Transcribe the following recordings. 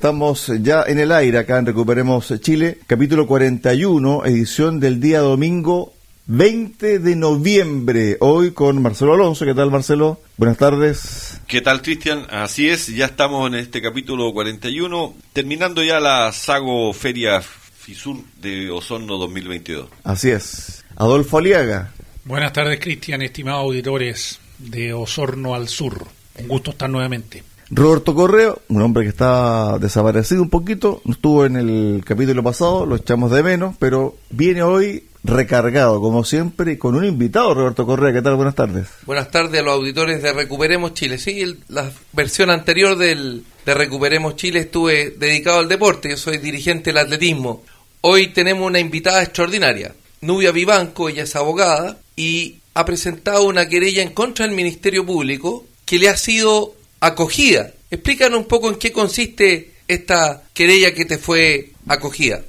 Estamos ya en el aire acá en Recuperemos Chile, capítulo 41, edición del día domingo 20 de noviembre. Hoy con Marcelo Alonso. ¿Qué tal, Marcelo? Buenas tardes. ¿Qué tal, Cristian? Así es, ya estamos en este capítulo 41, terminando ya la Sago Feria Fisur de Osorno 2022. Así es. Adolfo Aliaga. Buenas tardes, Cristian, estimados auditores de Osorno al Sur. Un gusto estar nuevamente. Roberto Correo, un hombre que está desaparecido un poquito, estuvo en el capítulo pasado, lo echamos de menos, pero viene hoy recargado, como siempre, con un invitado, Roberto Correa. ¿Qué tal? Buenas tardes. Buenas tardes a los auditores de Recuperemos Chile. Sí, el- la versión anterior del, de Recuperemos Chile estuve dedicado al deporte, yo soy dirigente del atletismo. Hoy tenemos una invitada extraordinaria, Nubia Vivanco, ella es abogada, y ha presentado una querella en contra del Ministerio Público que le ha sido acogida. Explícanos un poco en qué consiste esta querella que te fue acogida.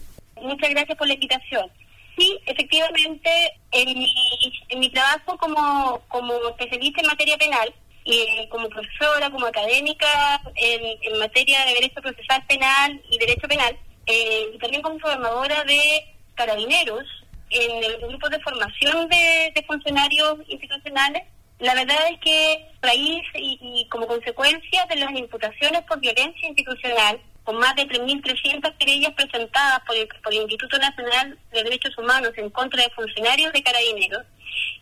Muchas gracias por la invitación. Sí, efectivamente, en mi, trabajo como, como especialista en materia penal, y como profesora, como académica en, materia de derecho procesal penal y derecho penal, eh, y también como formadora de carabineros en el grupo de formación de funcionarios institucionales, la verdad es que raíz y, y como consecuencia de las imputaciones por violencia institucional, con más de 3.300 querellas presentadas por el, por el Instituto Nacional de Derechos Humanos en contra de funcionarios de carabineros,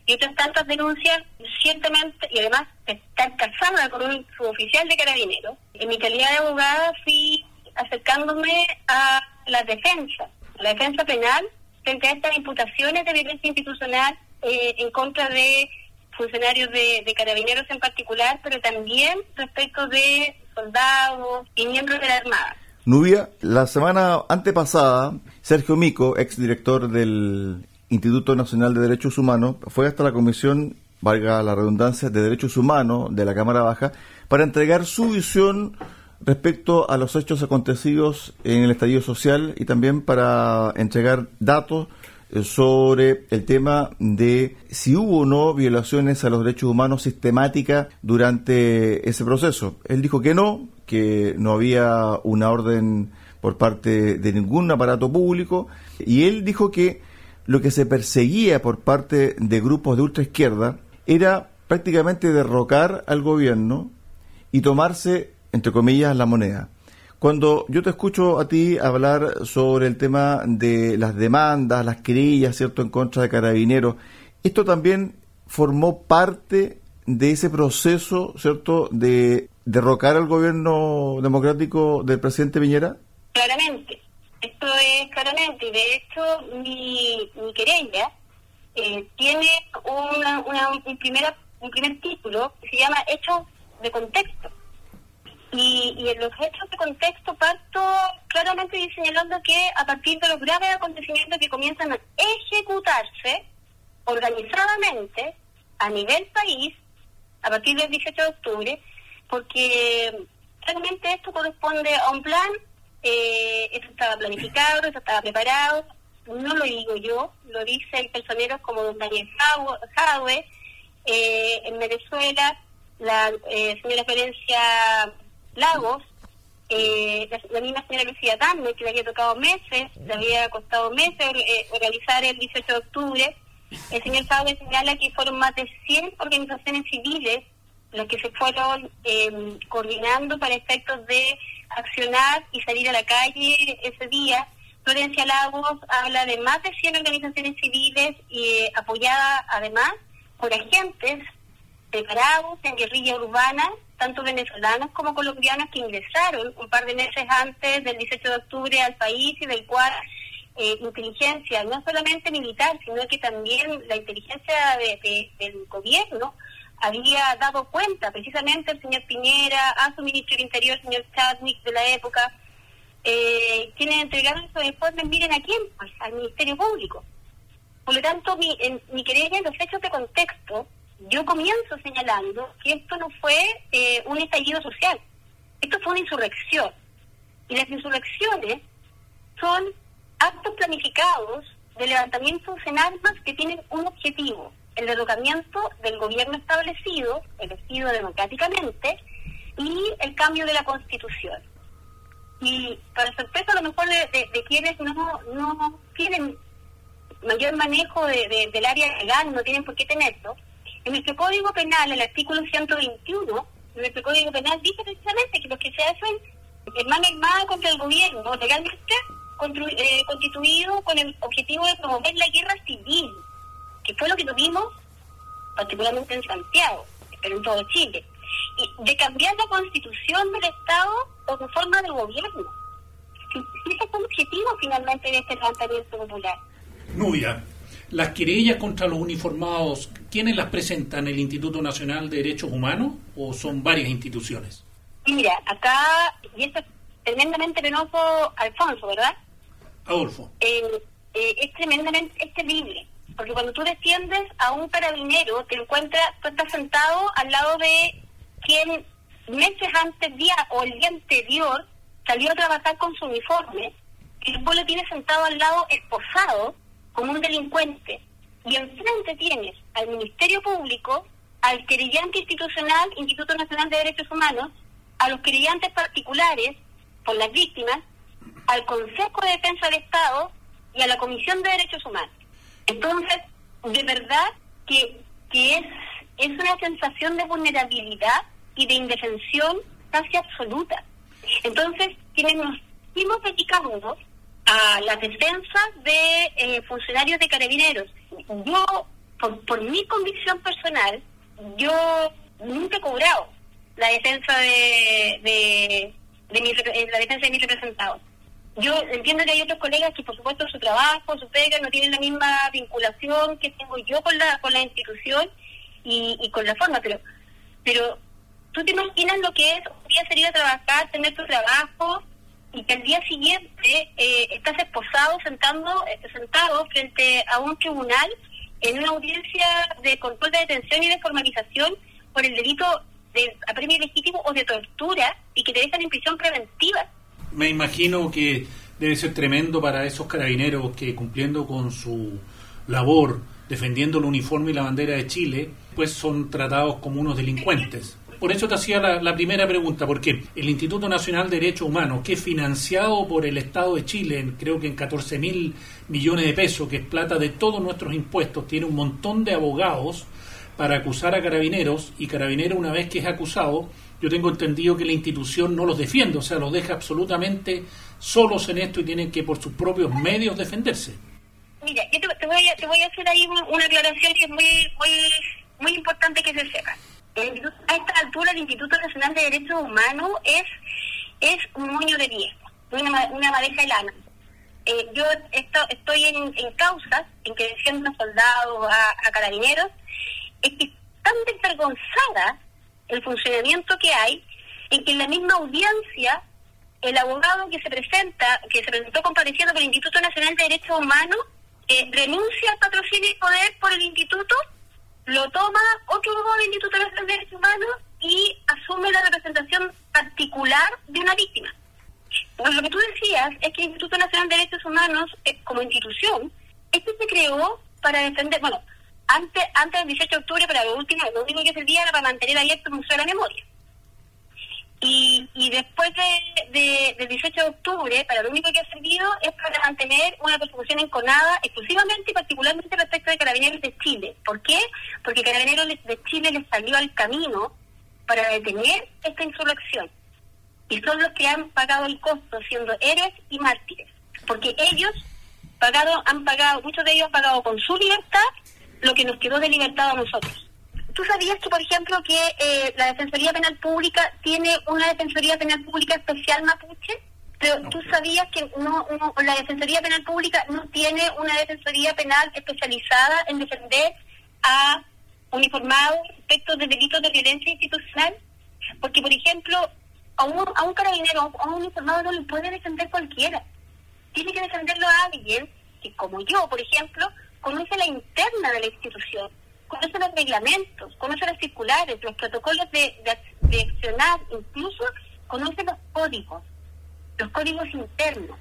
y otras tantas denuncias, ciertamente, y además de estar casada con un suboficial de carabineros, en mi calidad de abogada fui acercándome a la defensa, la defensa penal frente a estas imputaciones de violencia institucional eh, en contra de funcionarios de, carabineros en particular, pero también respecto de soldados y miembros de la Armada. Nubia, la semana antepasada, Sergio Mico, exdirector del Instituto Nacional de Derechos Humanos, fue hasta la Comisión, valga la redundancia, de Derechos Humanos de la Cámara Baja para entregar su visión respecto a los hechos acontecidos en el estallido social y también para entregar datos sobre el tema de si hubo o no violaciones a los derechos humanos sistemáticas durante ese proceso. Él dijo que no, que no había una orden por parte de ningún aparato público y él dijo que lo que se perseguía por parte de grupos de ultraizquierda era prácticamente derrocar al gobierno y tomarse, entre comillas, la moneda. Cuando yo te escucho a ti hablar sobre el tema de las demandas, las querellas, ¿cierto?, en contra de carabineros, ¿esto también formó parte de ese proceso, ¿cierto?, de derrocar al gobierno democrático del presidente Piñera? Claramente, esto es claramente, de hecho mi, mi querella eh, tiene una, una, un, primera, un primer título que se llama Hechos de Contexto. Y, en los hechos de contexto parto claramente señalando que a partir de los graves acontecimientos que comienzan a ejecutarse organizadamente a nivel país a partir del 18 de octubre, porque realmente esto corresponde a un plan, eh, esto estaba planificado, esto estaba preparado, no lo digo yo, lo dicen personeros como don Daniel Jadwe, eh, en Venezuela, la eh, señora Ferencia Lagos, eh, la, misma señora Lucía Dame, que le había tocado meses, le había costado meses eh, organizar el 18 de octubre. El señor Jadwe señala que fueron más de 100 organizaciones civiles las que se fueron eh, coordinando para efectos de accionar y salir a la calle ese día. Florencia Lagos habla de más de 100 organizaciones civiles y eh, apoyada además por agentes preparados en guerrilla urbana, tanto venezolanos como colombianos que ingresaron un par de meses antes del 18 de octubre al país y del cual eh, inteligencia, no solamente militar, sino que también la inteligencia de, de, del gobierno había dado cuenta, precisamente el señor Piñera, a su ministro del Interior, el señor Chadwick de la época, eh, quienes entregaron esos informes miren a quién, pues al Ministerio Público. Por lo tanto, mi, en, mi querella en los hechos de contexto, yo comienzo señalando que esto no fue eh, un estallido social, esto fue una insurrección. Y las insurrecciones son actos planificados de levantamientos en armas que tienen un objetivo, el derrocamiento del gobierno establecido, elegido democráticamente, y el cambio de la constitución. Y para sorpresa a lo mejor de, quienes no, no tienen mayor manejo de, del área legal, no tienen por qué tenerlo, en nuestro Código Penal, el artículo 121, en nuestro Código Penal dice precisamente que los que se hacen en mano armada contra el gobierno, legalmente eh, constituido con el objetivo de promover la guerra civil, que fue lo que tuvimos particularmente en Santiago, pero en todo Chile, y de cambiar la constitución del Estado o su forma de gobierno. Ese es el objetivo finalmente de este levantamiento popular. Nubia, las querellas contra los uniformados, ¿quiénes las presentan? ¿El Instituto Nacional de Derechos Humanos o son varias instituciones? mira, acá, y esto es tremendamente penoso, Alfonso, ¿verdad? Adolfo. Eh, eh, es tremendamente, es terrible, porque cuando tú defiendes a un carabinero, te encuentras, tú estás sentado al lado de quien meses antes día o el día anterior salió a trabajar con su uniforme, y después lo tienes sentado al lado esposado como un delincuente, y enfrente tienes al Ministerio Público, al querellante institucional, Instituto Nacional de Derechos Humanos, a los querellantes particulares por las víctimas, al Consejo de Defensa del Estado y a la Comisión de Derechos Humanos. Entonces, de verdad que, que es, es una sensación de vulnerabilidad y de indefensión casi absoluta. Entonces, quienes nos fuimos dedicando a la defensa de eh, funcionarios de carabineros, yo, por, por mi convicción personal, yo nunca he cobrado la defensa de, de, mi, la defensa de mis representados. Yo entiendo que hay otros colegas que, por supuesto, su trabajo, su pega, no tienen la misma vinculación que tengo yo con la, con la institución y, y con la forma, pero, pero tú te imaginas lo que es un día salir a trabajar, tener tu trabajo y que al día siguiente eh, estás esposado sentando, eh, sentado frente a un tribunal en una audiencia de control de detención y de formalización por el delito de apremio legítimo o de tortura y que te dejan en prisión preventiva. Me imagino que debe ser tremendo para esos carabineros que cumpliendo con su labor, defendiendo el uniforme y la bandera de Chile, pues son tratados como unos delincuentes. Por eso te hacía la, primera pregunta, porque el Instituto Nacional de Derechos Humanos, que es financiado por el Estado de Chile, creo que en 14 mil millones de pesos, que es plata de todos nuestros impuestos, tiene un montón de abogados para acusar a carabineros y carabinero una vez que es acusado, yo tengo entendido que la institución no los defiende, o sea, los deja absolutamente solos en esto y tienen que por sus propios medios defenderse. Mira, yo te, voy, a, te voy a hacer ahí una, aclaración que es muy, muy, muy importante que se sepa. A esta altura el Instituto Nacional de Derechos Humanos es, es un moño de viejo, una, una madeja de lana. Eh, yo esto, estoy en, en causas en que defiendo a soldados, a, carabineros, es que tan desvergonzada el funcionamiento que hay en que en la misma audiencia el abogado que se presenta, que se presentó compareciendo por el Instituto Nacional de Derechos Humanos, eh, renuncia al patrocinio y poder por el instituto, lo toma otro Instituto Nacional de Derechos Humanos y asume la representación particular de una víctima. Pues lo que tú decías es que el Instituto Nacional de Derechos Humanos, eh, como institución, este se creó para defender, bueno, antes, antes del 18 de octubre, pero lo último, lo único que servía era para mantener abierto el Museo de la Memoria. Y, y después de, del 18 de octubre, para lo único que ha servido es para mantener una persecución enconada exclusivamente y particularmente respecto de Carabineros de Chile. ¿Por qué? Porque Carabineros de Chile les salió al camino para detener esta insurrección. Y son los que han pagado el costo, siendo héroes y mártires. Porque ellos pagado, han pagado, muchos de ellos han pagado con su libertad lo que nos quedó de libertad a nosotros. ¿Tú sabías que, por ejemplo, que eh, la Defensoría Penal Pública tiene una Defensoría Penal Pública especial mapuche? Pero tú sabías que no, la Defensoría Penal Pública no tiene una Defensoría Penal especializada en defender a uniformados respecto de delitos de violencia institucional. Porque, por ejemplo, a un, a un carabinero, a un uniformado no le puede defender cualquiera. Tiene que defenderlo a alguien que, como yo, por ejemplo, conoce la interna de la institución, conoce los reglamentos, conoce las circulares, los protocolos de, de, de accionar, incluso conoce los códigos, los códigos internos.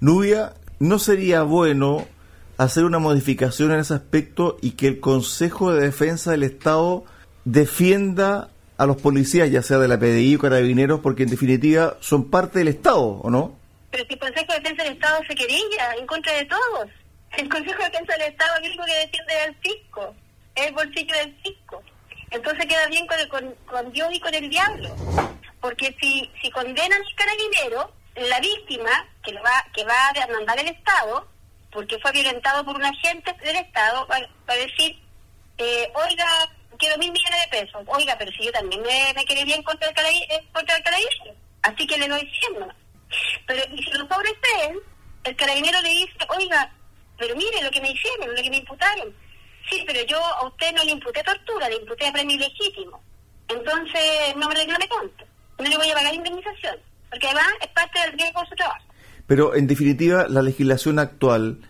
Nubia, ¿no sería bueno hacer una modificación en ese aspecto y que el Consejo de Defensa del Estado defienda a los policías, ya sea de la PDI o carabineros, porque en definitiva son parte del Estado, ¿o no? Pero si el Consejo de Defensa del Estado se querella en contra de todos. El Consejo de Defensa del Estado es el único que defiende al fisco, el bolsillo del fisco. Entonces queda bien con, el, con, con Dios y con el diablo. Porque si, si condenan al carabinero, la víctima que, lo va, que va a demandar el Estado, porque fue violentado por un agente del Estado, va, a decir, eh, oiga, quiero mil millones de pesos. Oiga, pero si yo también me, me quedé bien contra el, carabi- eh, contra el carabinero. Así que le doy 100 nomás. Pero y si lo sobreseen, el carabinero le dice, oiga, pero mire lo que me hicieron, lo que me imputaron. Sí, pero yo a usted no le imputé tortura, le imputé premio ilegítimo. Entonces no me reclame tanto. No le voy a pagar indemnización. Porque además es parte del riesgo de su trabajo. Pero en definitiva, la legislación actual,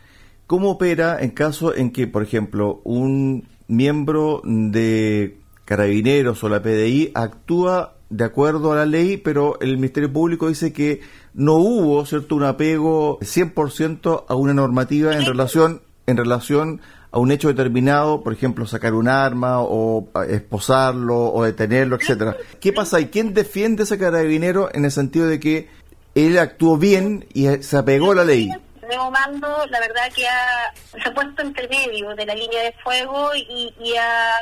¿cómo opera en caso en que, por ejemplo, un miembro de carabineros o la PDI actúa de acuerdo a la ley, pero el Ministerio Público dice que no hubo, ¿cierto?, un apego 100% a una normativa en relación en relación a un hecho determinado, por ejemplo, sacar un arma o esposarlo o detenerlo, etcétera. ¿Qué pasa? ¿Y quién defiende ese carabinero en el sentido de que él actuó bien y se apegó a la ley? Nuevo mando, la verdad que ha, se ha puesto entre medio de la línea de fuego y, y ha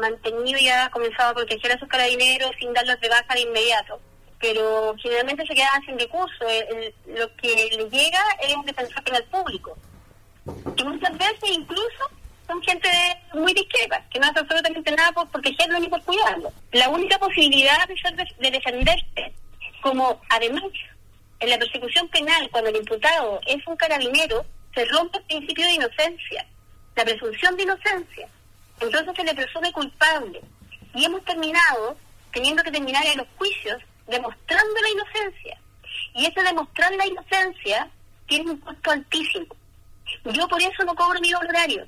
mantenido y ha comenzado a proteger a sus carabineros sin darlos de baja de inmediato. Pero generalmente se quedan sin recursos. El- lo que le llega es un defensor penal público. Que muchas veces incluso son gente muy discrepa, que no hace absolutamente nada por protegerlo ni por cuidarlo. La única posibilidad de, de defenderse, como además en la persecución penal, cuando el imputado es un carabinero, se rompe el principio de inocencia, la presunción de inocencia. Entonces se le presume culpable. Y hemos terminado teniendo que terminar en los juicios demostrando la inocencia. Y ese demostrar la inocencia tiene un costo altísimo. Yo por eso no cobro mi honorario,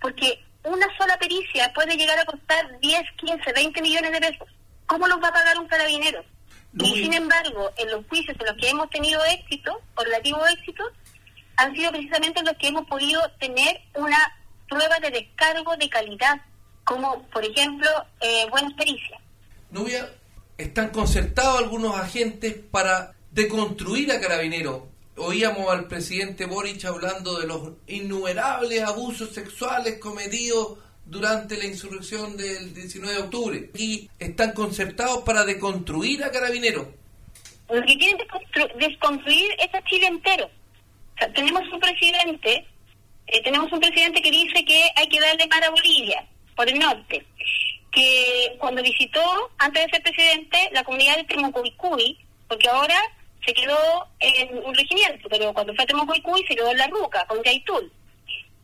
porque una sola pericia puede llegar a costar 10, 15, 20 millones de pesos. ¿Cómo los va a pagar un carabinero? Y sin embargo, en los juicios en los que hemos tenido éxito, o relativo éxito, han sido precisamente los que hemos podido tener una prueba de descargo de calidad, como por ejemplo eh, buenas pericias. Nubia, están concertados algunos agentes para deconstruir a Carabineros. Oíamos al presidente Boric hablando de los innumerables abusos sexuales cometidos durante la insurrección del 19 de octubre. Y están concertados para deconstruir a Carabineros. Lo que quieren desconstru- desconstruir es a Chile entero. O sea, tenemos un presidente, eh, tenemos un presidente que dice que hay que darle mar a Bolivia, por el norte, que cuando visitó, antes de ser presidente, la comunidad de Temucuicuy, porque ahora se quedó en un regimiento, pero cuando fue a Temucuicuy se quedó en la Ruca, con Yaitul.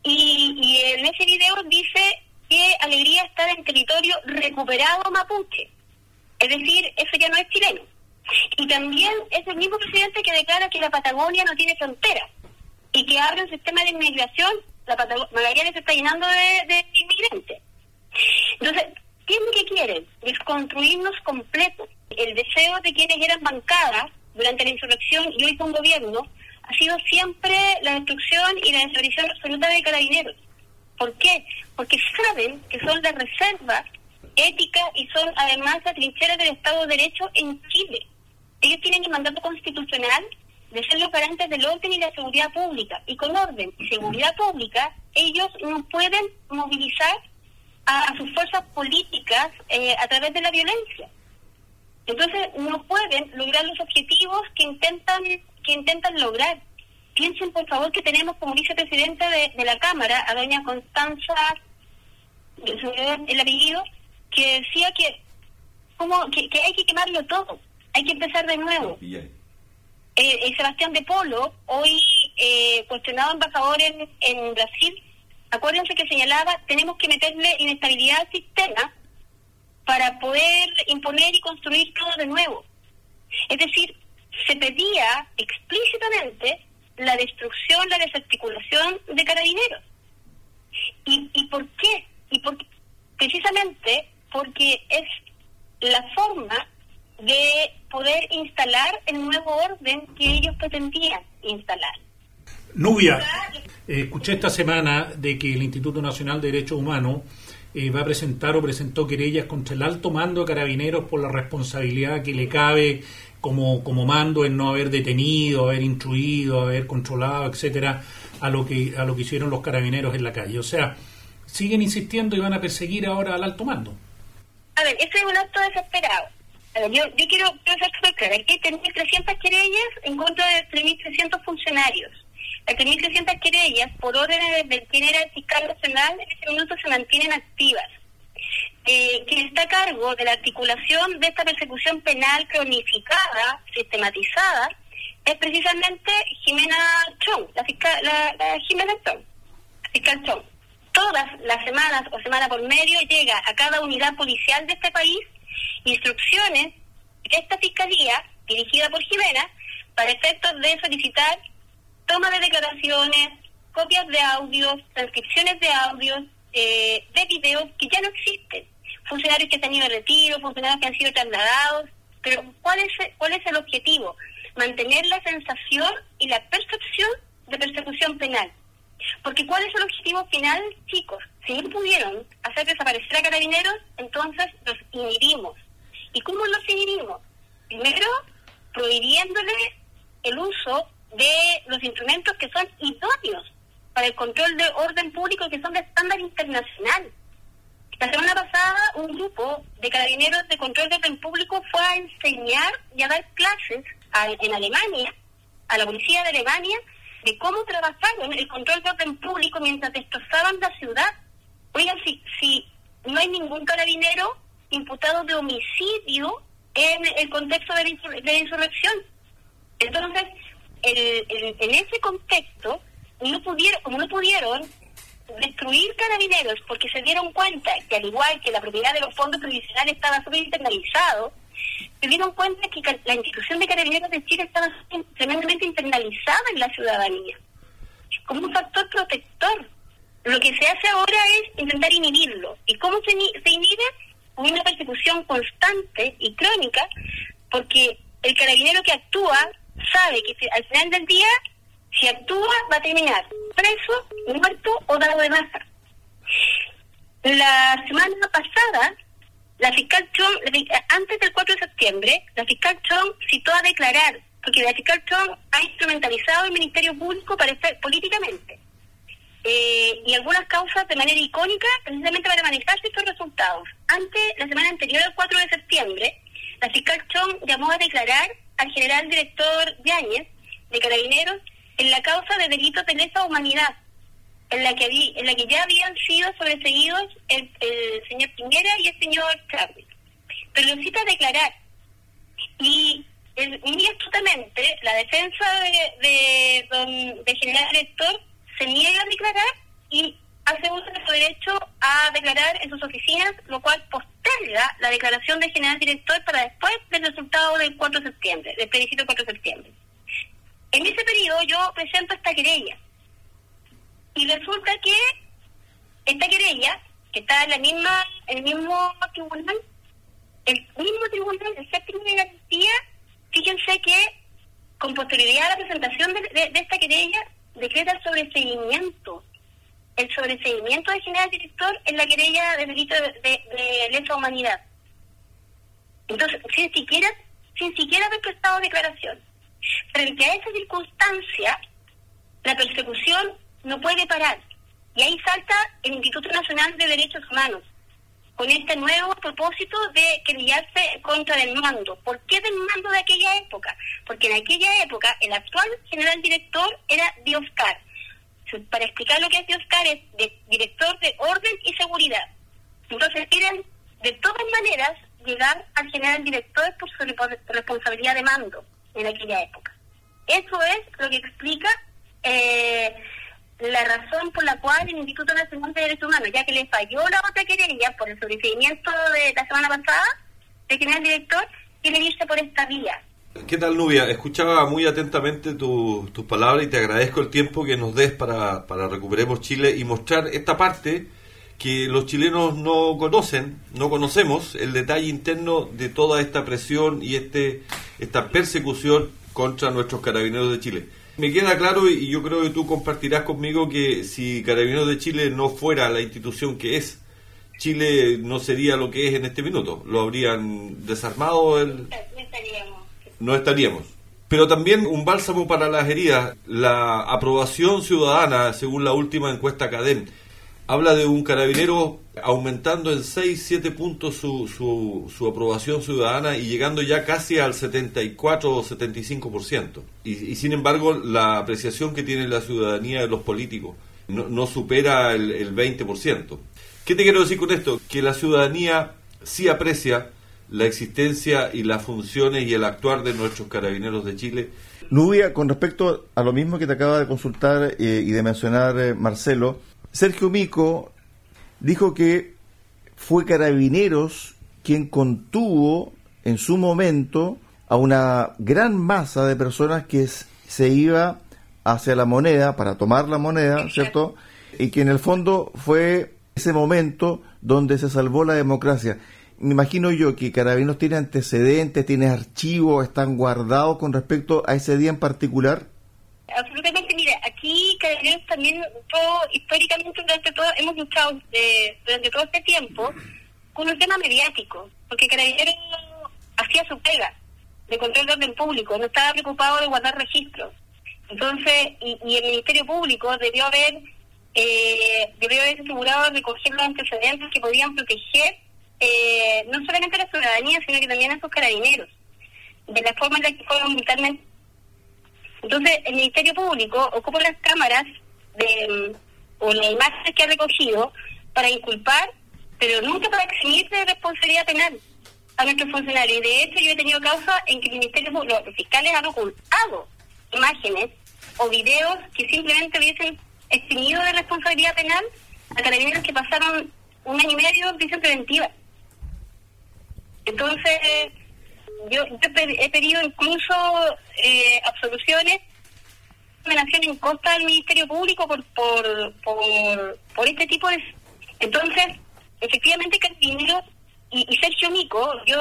Y, y en ese video dice que alegría estar en territorio recuperado mapuche. Es decir, eso ya no es chileno. Y también es el mismo presidente que declara que la Patagonia no tiene frontera y que abre un sistema de inmigración. La Patagonia se está llenando de, de inmigrantes. Entonces, ¿qué es lo que quieren? Desconstruirnos completos. El deseo de quienes eran bancadas durante la insurrección y hoy son gobierno ha sido siempre la destrucción y la desaparición absoluta de carabineros. ¿Por qué? Porque saben que son las reservas éticas y son además la trinchera del Estado de Derecho en Chile. Ellos tienen el mandato constitucional de ser los garantes del orden y la seguridad pública. Y con orden y seguridad pública, ellos no pueden movilizar a, a sus fuerzas políticas eh, a través de la violencia. Entonces no pueden lograr los objetivos que intentan que intentan lograr. Piensen por favor que tenemos como vicepresidenta de, de la Cámara a doña Constanza, el apellido, que decía que como que, que hay que quemarlo todo, hay que empezar de nuevo. Eh, eh, Sebastián de Polo, hoy eh, cuestionado embajador en, en Brasil, acuérdense que señalaba, tenemos que meterle inestabilidad al sistema para poder imponer y construir todo de nuevo. Es decir, se pedía explícitamente la destrucción, la desarticulación de carabineros. ¿Y, y por qué? Y por, precisamente porque es la forma de poder instalar el nuevo orden que ellos pretendían instalar. Nubia, escuché esta semana de que el Instituto Nacional de Derechos Humanos eh, va a presentar o presentó querellas contra el alto mando de carabineros por la responsabilidad que le cabe como, como mando en no haber detenido, haber instruido, haber controlado, etcétera, a lo que a lo que hicieron los carabineros en la calle. O sea, siguen insistiendo y van a perseguir ahora al alto mando. A ver, este es un acto desesperado. A ver, yo, yo quiero pensar súper claro. Hay 3.300 querellas en contra de 3.300 funcionarios. Las 3.300 querellas, por orden de quien era fiscal nacional, en este minuto se mantienen activas. Eh, quien está a cargo de la articulación de esta persecución penal cronificada, sistematizada, es precisamente Jimena Chong, la fiscal, la, la Jimena Chong, fiscal Chong. Todas las semanas o semana por medio llega a cada unidad policial de este país instrucciones de esta fiscalía, dirigida por Jimena, para efectos de solicitar toma de declaraciones, copias de audios, transcripciones de audios, eh, de videos que ya no existen. Funcionarios que han ido de retiro, funcionarios que han sido trasladados. Pero ¿cuál es, ¿cuál es el objetivo? Mantener la sensación y la percepción de persecución penal. Porque ¿cuál es el objetivo final, chicos? Si no pudieron hacer desaparecer a carabineros, entonces los inhibimos. ¿Y cómo los inhibimos? Primero, prohibiéndole el uso de los instrumentos que son idóneos para el control de orden público que son de estándar internacional. La semana pasada un grupo de carabineros de control de orden público fue a enseñar y a dar clases en Alemania, a la policía de Alemania, de cómo trabajaron el control de orden público mientras destrozaban la ciudad. Oigan, si, si no hay ningún carabinero imputado de homicidio en el contexto de la, insurrección. Entonces, en ese contexto, no pudieron, como no pudieron destruir carabineros porque se dieron cuenta que al igual que la propiedad de los fondos provisionales estaba súper internalizado, se dieron cuenta que la institución de carabineros de Chile estaba tremendamente internalizada en la ciudadanía, como un factor protector. Lo que se hace ahora es intentar inhibirlo. ¿Y cómo se, se inhibe? Con una persecución constante y crónica, porque el carabinero que actúa sabe que al final del día, si actúa, va a terminar preso, muerto o dado de baja. La semana pasada, la fiscal Chong, antes del 4 de septiembre, la fiscal Chong citó a declarar, porque la fiscal Chong ha instrumentalizado el Ministerio Público para estar políticamente. Eh, y algunas causas de manera icónica precisamente para manifestar estos resultados. Antes, la semana anterior al 4 de septiembre, la fiscal Chong llamó a declarar al general director Yáñez de Carabineros en la causa de delitos de lesa humanidad, en la que, en la que ya habían sido sobreseguidos el, señor Piñera y el señor Chávez. Pero lo cita a declarar. Y muy astutamente la defensa de, de, general director se niega a declarar y hace uso de su derecho a declarar en sus oficinas, lo cual la declaración del general director para después del resultado del 4 de septiembre, del plebiscito del 4 de septiembre. En ese periodo yo presento esta querella y resulta que esta querella, que está en la misma, el mismo tribunal, el mismo tribunal de séptimo de garantía, fíjense que con posterioridad a la presentación de, esta querella, decreta el sobreseguimiento, el sobreseguimiento del general director en la querella de delito de, de, lesa humanidad. Entonces, sin siquiera, sin siquiera haber prestado declaración. Frente a esa circunstancia, la persecución no puede parar. Y ahí salta el Instituto Nacional de Derechos Humanos, con este nuevo propósito de querellarse contra el mando. ¿Por qué del mando de aquella época? Porque en aquella época el actual general director era Dioscar. Para explicar lo que es Dioscar, es director de orden y seguridad. Entonces quieren de todas maneras llegar al general director por su responsabilidad de mando en aquella época. Eso es lo que explica eh, la razón por la cual el Instituto Nacional de Derechos Humanos, ya que le falló la otra querella por el sobreseimiento de la semana pasada, el general director, quiere irse por esta vía. ¿Qué tal, Nubia? Escuchaba muy atentamente tus palabras y te agradezco el tiempo que nos des para, para Recuperemos Chile y mostrar esta parte que los chilenos no conocen, no conocemos el detalle interno de toda esta presión y este esta persecución contra nuestros carabineros de Chile. Me queda claro y yo creo que tú compartirás conmigo que si Carabineros de Chile no fuera la institución que es, Chile no sería lo que es en este minuto. Lo habrían desarmado. El... No estaríamos. No estaríamos. Pero también un bálsamo para las heridas, la aprobación ciudadana, según la última encuesta CADEN, habla de un carabinero aumentando en 6, 7 puntos su, su, aprobación ciudadana y llegando ya casi al 74 o 75%. Y, y sin embargo, la apreciación que tiene la ciudadanía de los políticos no, no supera el, el 20%. ¿Qué te quiero decir con esto? Que la ciudadanía sí aprecia la existencia y las funciones y el actuar de nuestros carabineros de Chile. Nubia, con respecto a lo mismo que te acaba de consultar eh, y de mencionar eh, Marcelo, Sergio Mico dijo que fue Carabineros quien contuvo en su momento a una gran masa de personas que se iba hacia la moneda para tomar la moneda, ¿cierto? Y que en el fondo fue ese momento donde se salvó la democracia. Me imagino yo que Carabineros tiene antecedentes, tiene archivos, están guardados con respecto a ese día en particular. Absolutamente, mira, aquí Carabineros también, todo, históricamente durante todo, hemos luchado eh, durante todo este tiempo con un tema mediático, porque Carabineros hacía su pega de control de orden público, no estaba preocupado de guardar registros. Entonces, y, y el Ministerio Público debió haber, eh, debió haber asegurado recoger los antecedentes que podían proteger eh, no solamente a la ciudadanía, sino que también a sus carabineros, de la forma en la que fueron militarmente entonces, el Ministerio Público ocupa las cámaras de, o las imágenes que ha recogido para inculpar, pero nunca para eximirse de responsabilidad penal a nuestros funcionarios. Y de hecho, yo he tenido causa en que el Ministerio Público, los fiscales han ocultado imágenes o videos que simplemente hubiesen eximido de responsabilidad penal a carabineros que pasaron un año y medio en prisión preventiva. Entonces, yo, yo he pedido incluso eh, absoluciones en contra del Ministerio Público por, por, por, este tipo de... Entonces, efectivamente, Carabineros y, y Sergio Mico, yo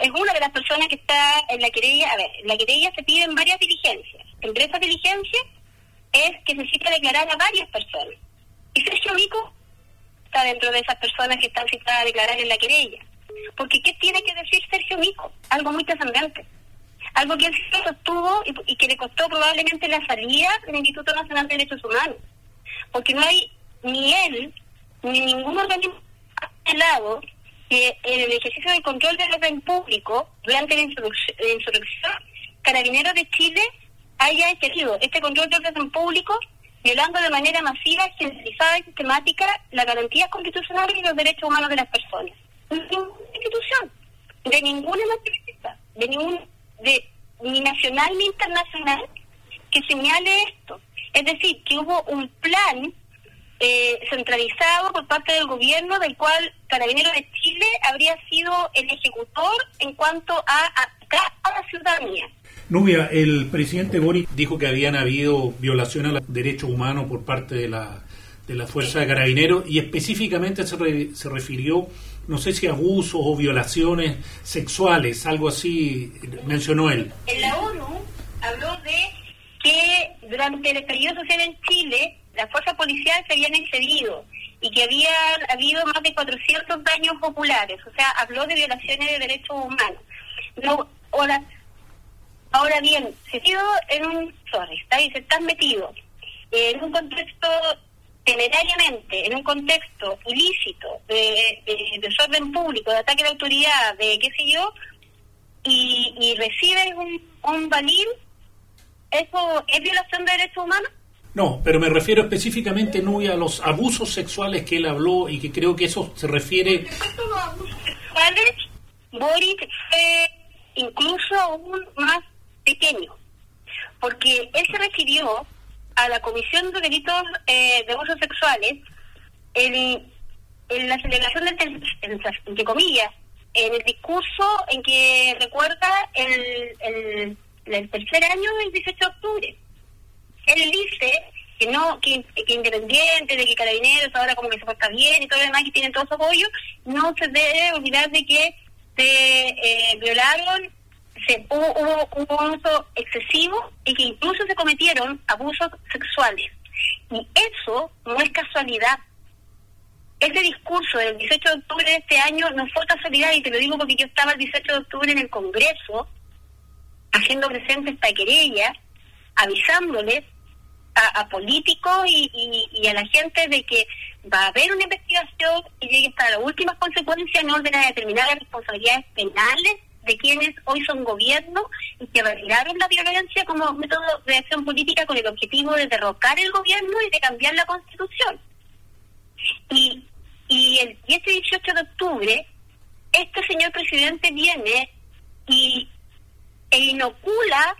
es una de las personas que está en la querella, a ver, en la querella se piden varias diligencias. Entre esas diligencias es que necesita declarar a varias personas. Y Sergio Mico está dentro de esas personas que están citadas a declarar en la querella. Porque ¿qué tiene que decir Sergio Mico? Algo muy trascendente. Algo que él sostuvo y, que le costó probablemente la salida del Instituto Nacional de Derechos Humanos. Porque no hay ni él ni ningún organismo lado que en el ejercicio del control del orden público durante la insurrección, Carabineros de Chile haya ejercido este control del orden público violando de manera masiva, generalizada y sistemática las garantías constitucionales y los derechos humanos de las personas institución, de ninguna nacionalidad, de ningún, de ni nacional ni internacional, que señale esto. Es decir, que hubo un plan eh, centralizado por parte del gobierno del cual Carabineros de Chile habría sido el ejecutor en cuanto a, a, a la ciudadanía. Nubia, el presidente Boric dijo que habían habido violaciones a los derechos humanos por parte de la, de la Fuerza de Carabineros y específicamente se, re, se refirió no sé si abusos o violaciones sexuales, algo así mencionó él. En la ONU habló de que durante el estallido social en Chile las fuerzas policiales se habían excedido y que había habido más de 400 daños populares, o sea, habló de violaciones de derechos humanos. No, ahora, ahora bien, se en un, sorry, está se están metido en un contexto temerariamente en un contexto ilícito de, de, desorden público, de ataque la autoridad, de qué sé yo, y, y reciben un, un balín, ¿eso es violación de derechos humanos? No, pero me refiero específicamente, a los abusos sexuales que él habló y que creo que eso se refiere... Abusos sexuales, Boris fue incluso aún más pequeño, porque él se refirió a la Comisión de Delitos eh, de Abusos Sexuales en, la celebración del, entre comillas, en el discurso en que recuerda el, el, el tercer año del 18 de octubre. Él dice que no, que, que independiente, de que carabineros ahora como que se porta bien y todo lo demás, que tienen todo su apoyo, no se debe olvidar de que se eh, violaron, se, hubo, hubo un uso excesivo y que incluso se cometieron abusos sexuales. Y eso no es casualidad. Ese discurso del 18 de octubre de este año no fue casualidad, y te lo digo porque yo estaba el 18 de octubre en el Congreso, haciendo presente esta querella, avisándoles a, políticos y, y, y, a la gente de que va a haber una investigación y llegue hasta las últimas consecuencias en orden a determinar las responsabilidades penales de quienes hoy son gobierno y que retiraron la violencia como método de acción política con el objetivo de derrocar el gobierno y de cambiar la constitución. Y, y, el, y este 18 de octubre, este señor presidente viene y e inocula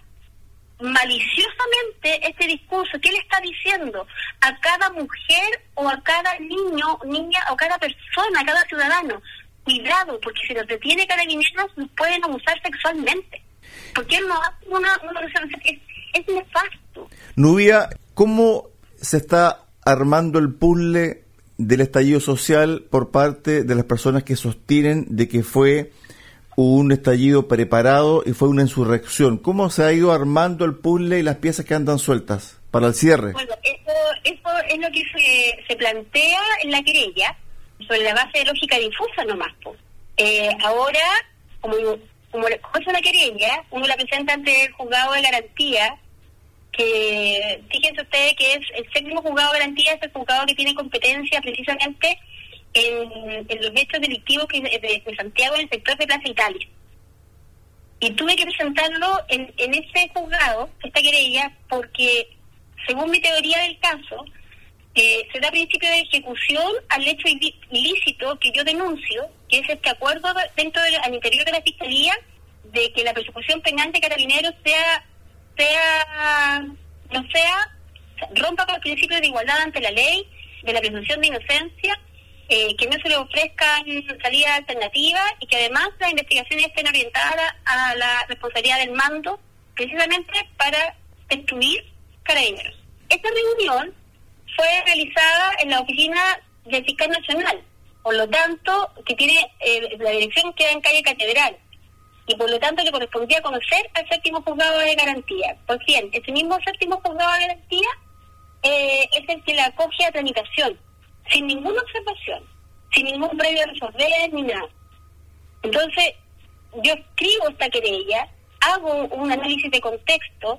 maliciosamente este discurso que él está diciendo a cada mujer o a cada niño, niña o cada persona, a cada ciudadano. Cuidado, porque si los detiene carabineros los pueden abusar sexualmente. Porque él no hace una, una es, es nefasto. Nubia, ¿cómo se está armando el puzzle del estallido social por parte de las personas que sostienen de que fue un estallido preparado y fue una insurrección. ¿Cómo se ha ido armando el puzzle y las piezas que andan sueltas para el cierre? Bueno, eso, eso es lo que se, se plantea en la querella, sobre la base de lógica difusa nomás. Pues. Eh, ahora, como, como, es una querella, uno la presenta ante el juzgado de garantía, que fíjense ustedes que es el séptimo juzgado de garantía, es el juzgado que tiene competencia precisamente en, los hechos delictivos que, de, Santiago en el sector de Plaza Italia. Y tuve que presentarlo en, en ese juzgado, esta querella, porque según mi teoría del caso, eh, se da principio de ejecución al hecho ilícito que yo denuncio, que es este acuerdo dentro del, al interior de la Fiscalía de que la persecución penal de carabineros sea, sea, no sea, rompa con el principio de igualdad ante la ley, de la presunción de inocencia eh, que no se le ofrezcan salidas alternativas y que además las investigaciones estén orientadas a la responsabilidad del mando, precisamente para destruir carabineros. Esta reunión fue realizada en la oficina del fiscal nacional, por lo tanto, que tiene eh, la dirección queda en calle Catedral, y por lo tanto le correspondía conocer al séptimo juzgado de garantía. Pues bien, ese mismo séptimo juzgado de garantía eh, es el que la acoge a tramitación sin ninguna observación, sin ningún previo resolver ni nada. Entonces, yo escribo esta querella, hago un análisis de contexto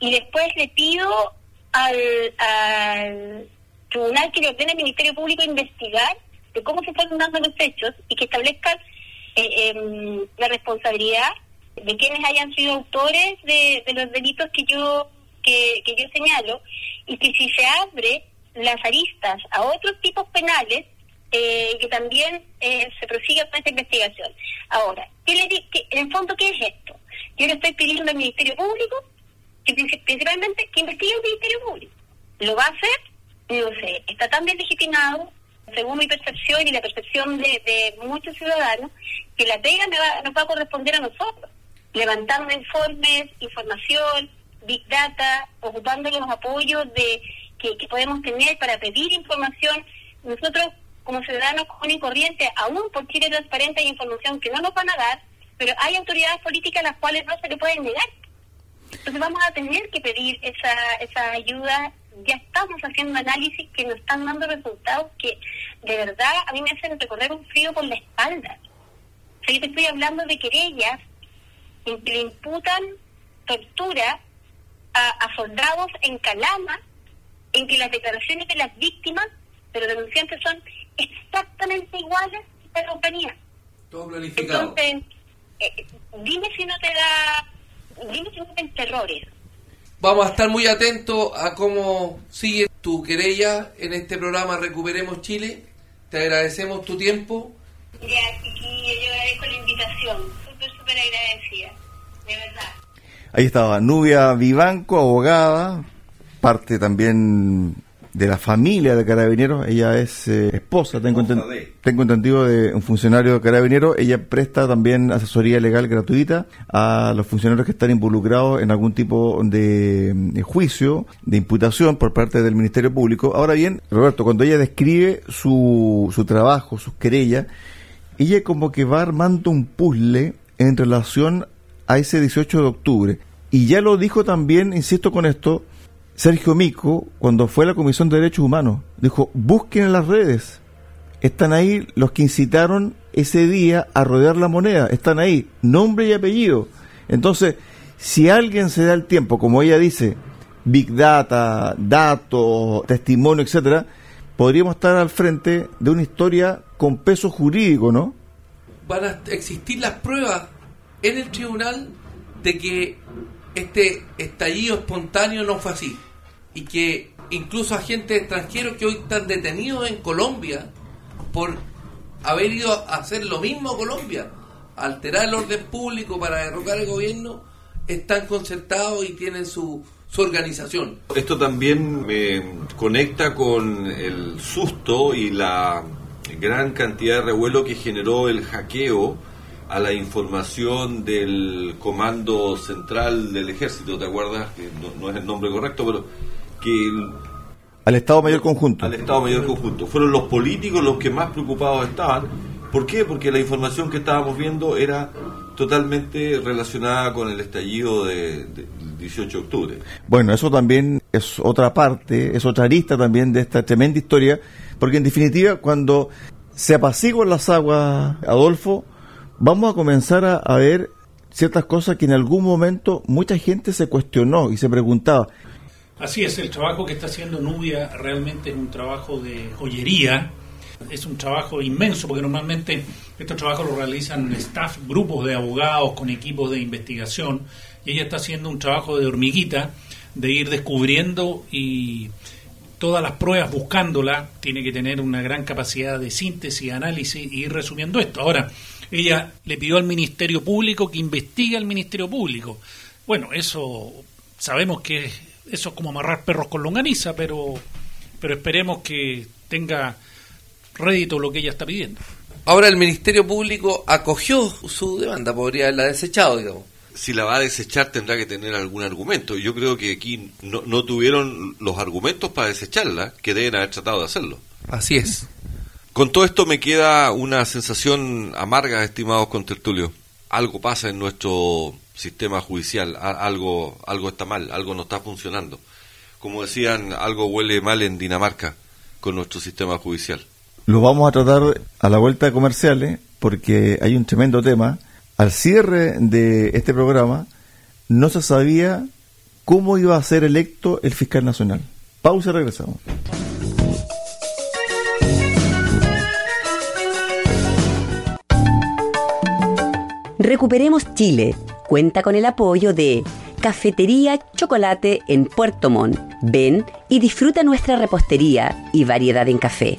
y después le pido al, al tribunal que le ordene al Ministerio Público investigar de cómo se están dando los hechos y que establezcan eh, eh, la responsabilidad de quienes hayan sido autores de, de los delitos que yo que, que yo señalo y que si se abre las aristas a otros tipos penales eh, que también eh, se prosiga con esta investigación. Ahora, ¿qué le qué, en el fondo, ¿qué es esto? Yo le estoy pidiendo al Ministerio Público, que principalmente, que investigue el Ministerio Público. ¿Lo va a hacer? No sé, está tan bien legitimado, según mi percepción y la percepción de, muchos ciudadanos, que la pega me va, nos va a corresponder a nosotros, levantando informes, información, big data, ocupando los apoyos de que, que, podemos tener para pedir información. Nosotros, como ciudadanos comunes y corrientes, aún por Chile Transparente hay información que no nos van a dar, pero hay autoridades políticas a las cuales no se le pueden negar. Entonces vamos a tener que pedir esa, esa ayuda. Ya estamos haciendo análisis que nos están dando resultados que de verdad a mí me hacen recorrer un frío por la espalda. O sea, yo te estoy hablando de querellas que le imputan tortura a, a soldados en Calama en que las declaraciones de las víctimas, de los denunciantes, son exactamente iguales a la compañía. Todo planificado. Entonces, eh, dime si no te da, te terrores. Vamos a estar muy atentos a cómo sigue tu querella en este programa Recuperemos Chile. Te agradecemos tu tiempo. Ya, chiquillo, yo agradezco la invitación. Súper, súper agradecida. De verdad. Ahí estaba Nubia Vivanco, abogada, parte también de la familia de Carabineros. Ella es eh, esposa, tengo, enten- de. tengo entendido, de un funcionario de Carabineros. Ella presta también asesoría legal gratuita a los funcionarios que están involucrados en algún tipo de, mm, juicio, de imputación por parte del Ministerio Público. Ahora bien, Roberto, cuando ella describe su, su trabajo, sus querellas, ella como que va armando un puzzle en relación a ese 18 de octubre. Y ya lo dijo también, insisto con esto, Sergio Mico, cuando fue a la Comisión de Derechos Humanos, dijo, busquen en las redes. Están ahí los que incitaron ese día a rodear la moneda. Están ahí, nombre y apellido. Entonces, si alguien se da el tiempo, como ella dice, Big Data, datos, testimonio, etcétera, podríamos estar al frente de una historia con peso jurídico, ¿no? van a existir las pruebas en el tribunal de que este estallido espontáneo no fue así y que incluso agentes extranjeros que hoy están detenidos en Colombia por haber ido a hacer lo mismo a Colombia, alterar el orden público para derrocar el gobierno, están concertados y tienen su, su organización. Esto también me conecta con el susto y la gran cantidad de revuelo que generó el hackeo a la información del Comando Central del Ejército, ¿te acuerdas? Que no, no es el nombre correcto, pero que el- Al Estado Mayor Conjunto. al Estado Mayor Conjunto. Fueron los políticos los que más preocupados estaban. ¿Por qué? Porque la información que estábamos viendo era totalmente relacionada con el estallido de- de- del 18 de octubre. Bueno, eso también es otra parte, es otra arista también de esta tremenda historia, porque en definitiva, cuando se apaciguan las aguas, Adolfo, vamos a comenzar a, a ver ciertas cosas que en algún momento mucha gente se cuestionó y se preguntaba. Así es, el trabajo que está haciendo Nubia realmente es un trabajo de joyería, es un trabajo inmenso porque normalmente estos trabajos los realizan staff, grupos de abogados con equipos de investigación y ella está haciendo un trabajo de hormiguita de ir descubriendo y todas las pruebas buscándola, tiene que tener una gran capacidad de síntesis, análisis y ir resumiendo esto. Ahora, ella le pidió al Ministerio Público que investigue al Ministerio Público. Bueno, eso sabemos que eso es como amarrar perros con longaniza, pero, pero esperemos que tenga rédito lo que ella está pidiendo. Ahora el Ministerio Público acogió su demanda, podría haberla desechado, digamos. Si la va a desechar tendrá que tener algún argumento. Yo creo que aquí no, no tuvieron los argumentos para desecharla, que deben haber tratado de hacerlo. Así es. Con todo esto me queda una sensación amarga, estimados contertulios. Algo pasa en nuestro sistema judicial, a- algo, algo está mal, algo no está funcionando. Como decían, algo huele mal en Dinamarca con nuestro sistema judicial. Lo vamos a tratar a la vuelta de comerciales porque hay un tremendo tema. Al cierre de este programa no se sabía cómo iba a ser electo el fiscal nacional. Pausa y regresamos. Recuperemos Chile. Cuenta con el apoyo de Cafetería Chocolate en Puerto Montt. Ven y disfruta nuestra repostería y variedad en café.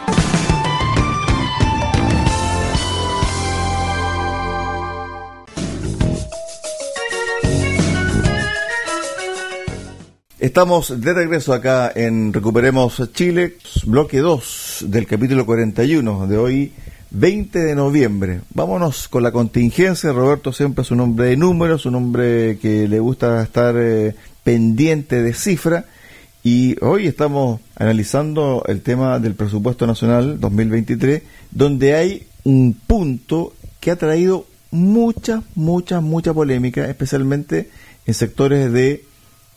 Estamos de regreso acá en Recuperemos Chile, bloque 2 del capítulo 41 de hoy, 20 de noviembre. Vámonos con la contingencia. Roberto siempre es un hombre de números, un hombre que le gusta estar eh, pendiente de cifra. Y hoy estamos analizando el tema del presupuesto nacional 2023, donde hay un punto que ha traído mucha, mucha, mucha polémica, especialmente en sectores de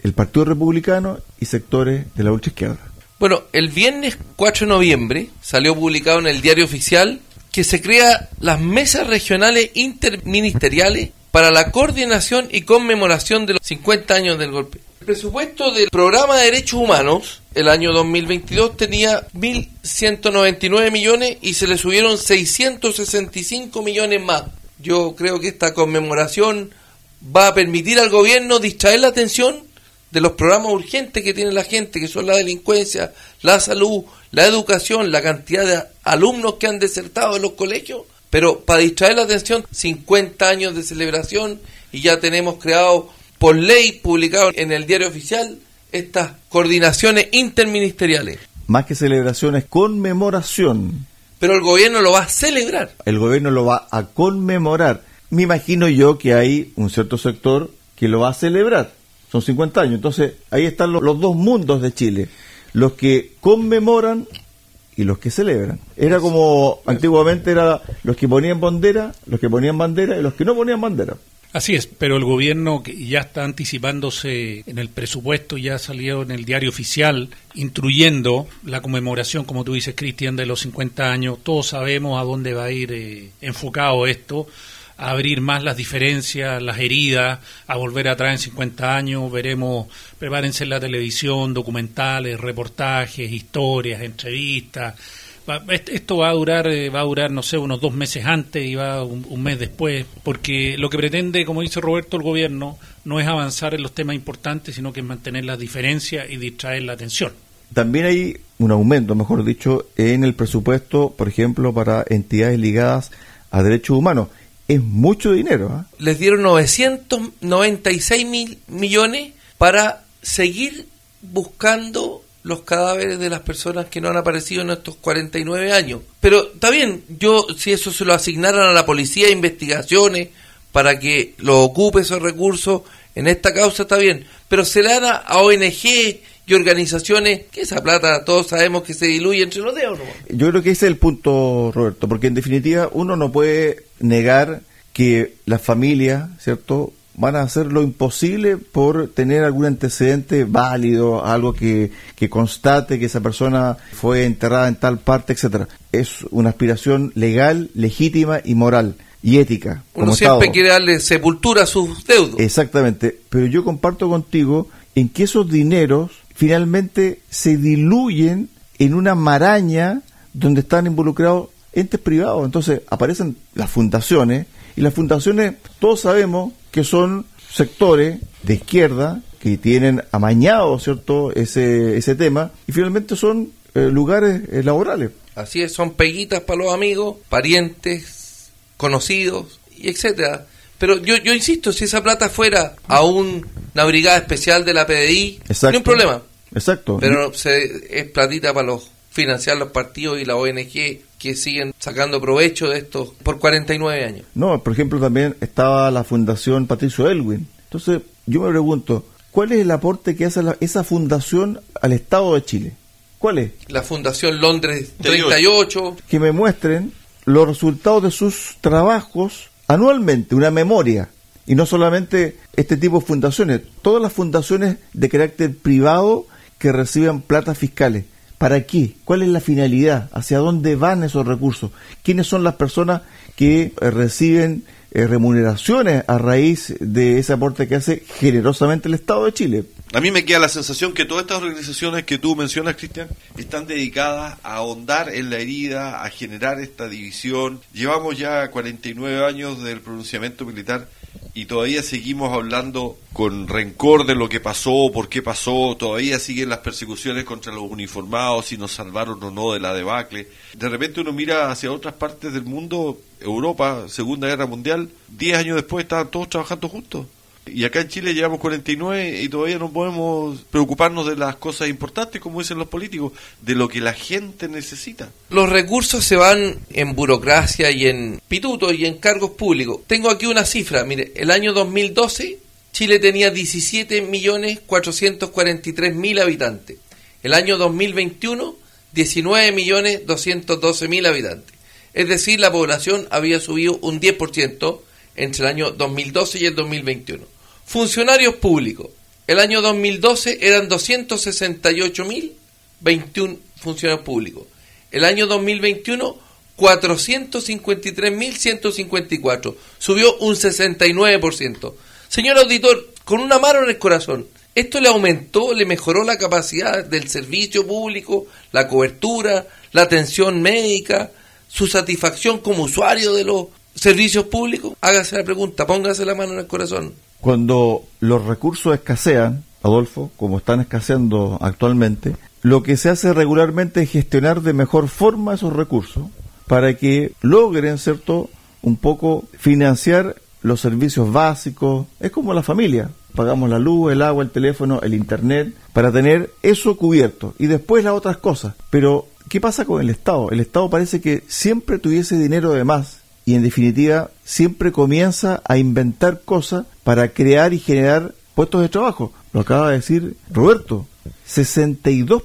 el Partido Republicano y sectores de la ultraizquierda. Bueno, el viernes 4 de noviembre salió publicado en el diario oficial que se crea las mesas regionales interministeriales para la coordinación y conmemoración de los 50 años del golpe. El presupuesto del programa de derechos humanos el año 2022 tenía 1.199 millones y se le subieron 665 millones más. Yo creo que esta conmemoración va a permitir al gobierno distraer la atención de los programas urgentes que tiene la gente, que son la delincuencia, la salud, la educación, la cantidad de alumnos que han desertado de los colegios, pero para distraer la atención, 50 años de celebración y ya tenemos creado por ley, publicado en el diario oficial, estas coordinaciones interministeriales. Más que celebraciones, conmemoración. Pero el gobierno lo va a celebrar. El gobierno lo va a conmemorar. Me imagino yo que hay un cierto sector que lo va a celebrar. Son 50 años. Entonces, ahí están los, los dos mundos de Chile. Los que conmemoran y los que celebran. Era como antiguamente era los que ponían bandera, los que ponían bandera y los que no ponían bandera. Así es, pero el gobierno que ya está anticipándose en el presupuesto, ya salió en el diario oficial, instruyendo la conmemoración, como tú dices, Cristian, de los 50 años. Todos sabemos a dónde va a ir eh, enfocado esto, a abrir más las diferencias, las heridas, a volver atrás en 50 años. Veremos, prepárense en la televisión, documentales, reportajes, historias, entrevistas esto va a durar, eh, va a durar, no sé, unos dos meses antes y va un, mes después, porque lo que pretende, como dice Roberto, el gobierno no es avanzar en los temas importantes, sino que es mantener las diferencias y distraer la atención. También hay un aumento, mejor dicho, en el presupuesto, por ejemplo, para entidades ligadas a derechos humanos. Es mucho dinero. ¿ah? Les dieron 996 mil millones para seguir buscando los cadáveres de las personas que no han aparecido en estos 49 años. Pero está bien, yo si eso se lo asignaran a la policía, investigaciones, para que lo ocupe esos recursos en esta causa, está bien. Pero se le dan a ONG y organizaciones que esa plata todos sabemos que se diluye entre los dedos. Yo creo que ese es el punto, Roberto, porque en definitiva uno no puede negar que la familia, ¿cierto?, van a hacer lo imposible por tener algún antecedente válido, algo que, que constate que esa persona fue enterrada en tal parte, etcétera. Es una aspiración legal, legítima y moral y ética. Uno siempre quiere darle sepultura a sus deudos. Exactamente, pero yo comparto contigo en que esos dineros finalmente se diluyen en una maraña donde están involucrados entes privados. Entonces aparecen las fundaciones y las fundaciones, todos sabemos que son sectores de izquierda que tienen amañado cierto ese, ese tema y finalmente son eh, lugares eh, laborales. Así es, son peguitas para los amigos, parientes, conocidos y etcétera. Pero yo, yo insisto, si esa plata fuera a una brigada especial de la PDI, no hay problema. Exacto. Pero se, es platita para los financiar los partidos y la ONG que siguen sacando provecho de esto por 49 años. No, por ejemplo, también estaba la Fundación Patricio Elwin. Entonces, yo me pregunto, ¿cuál es el aporte que hace esa fundación al Estado de Chile? ¿Cuál es? La Fundación Londres 38. Que me muestren los resultados de sus trabajos anualmente, una memoria. Y no solamente este tipo de fundaciones, todas las fundaciones de carácter privado que reciben plata fiscales. ¿Para qué? ¿Cuál es la finalidad? ¿Hacia dónde van esos recursos? ¿Quiénes son las personas que eh, reciben eh, remuneraciones a raíz de ese aporte que hace generosamente el Estado de Chile? A mí me queda la sensación que todas estas organizaciones que tú mencionas, Cristian, están dedicadas a ahondar en la herida, a generar esta división. Llevamos ya 49 años del pronunciamiento militar y todavía seguimos hablando con rencor de lo que pasó, por qué pasó, todavía siguen las persecuciones contra los uniformados, si nos salvaron o no de la debacle. De repente uno mira hacia otras partes del mundo, Europa, Segunda Guerra Mundial, 10 años después estaban todos trabajando juntos. Y acá en Chile llevamos 49 y todavía no podemos preocuparnos de las cosas importantes, como dicen los políticos, de lo que la gente necesita. Los recursos se van en burocracia y en pitutos y en cargos públicos. Tengo aquí una cifra, mire, el año 2012 Chile tenía 17.443.000 habitantes. El año 2021 19.212.000 habitantes. Es decir, la población había subido un 10% entre el año 2012 y el 2021. Funcionarios públicos. El año 2012 eran 268.021 funcionarios públicos. El año 2021, 453.154. Subió un 69%. Señor auditor, con una mano en el corazón, ¿esto le aumentó, le mejoró la capacidad del servicio público, la cobertura, la atención médica, su satisfacción como usuario de los servicios públicos? Hágase la pregunta, póngase la mano en el corazón cuando los recursos escasean, Adolfo, como están escaseando actualmente, lo que se hace regularmente es gestionar de mejor forma esos recursos para que logren, ¿cierto?, un poco financiar los servicios básicos. Es como la familia. Pagamos la luz, el agua, el teléfono, el internet, para tener eso cubierto. Y después las otras cosas. Pero, ¿qué pasa con el Estado? El Estado parece que siempre tuviese dinero de más. Y en definitiva, siempre comienza a inventar cosas para crear y generar puestos de trabajo. Lo acaba de decir Roberto. 62%.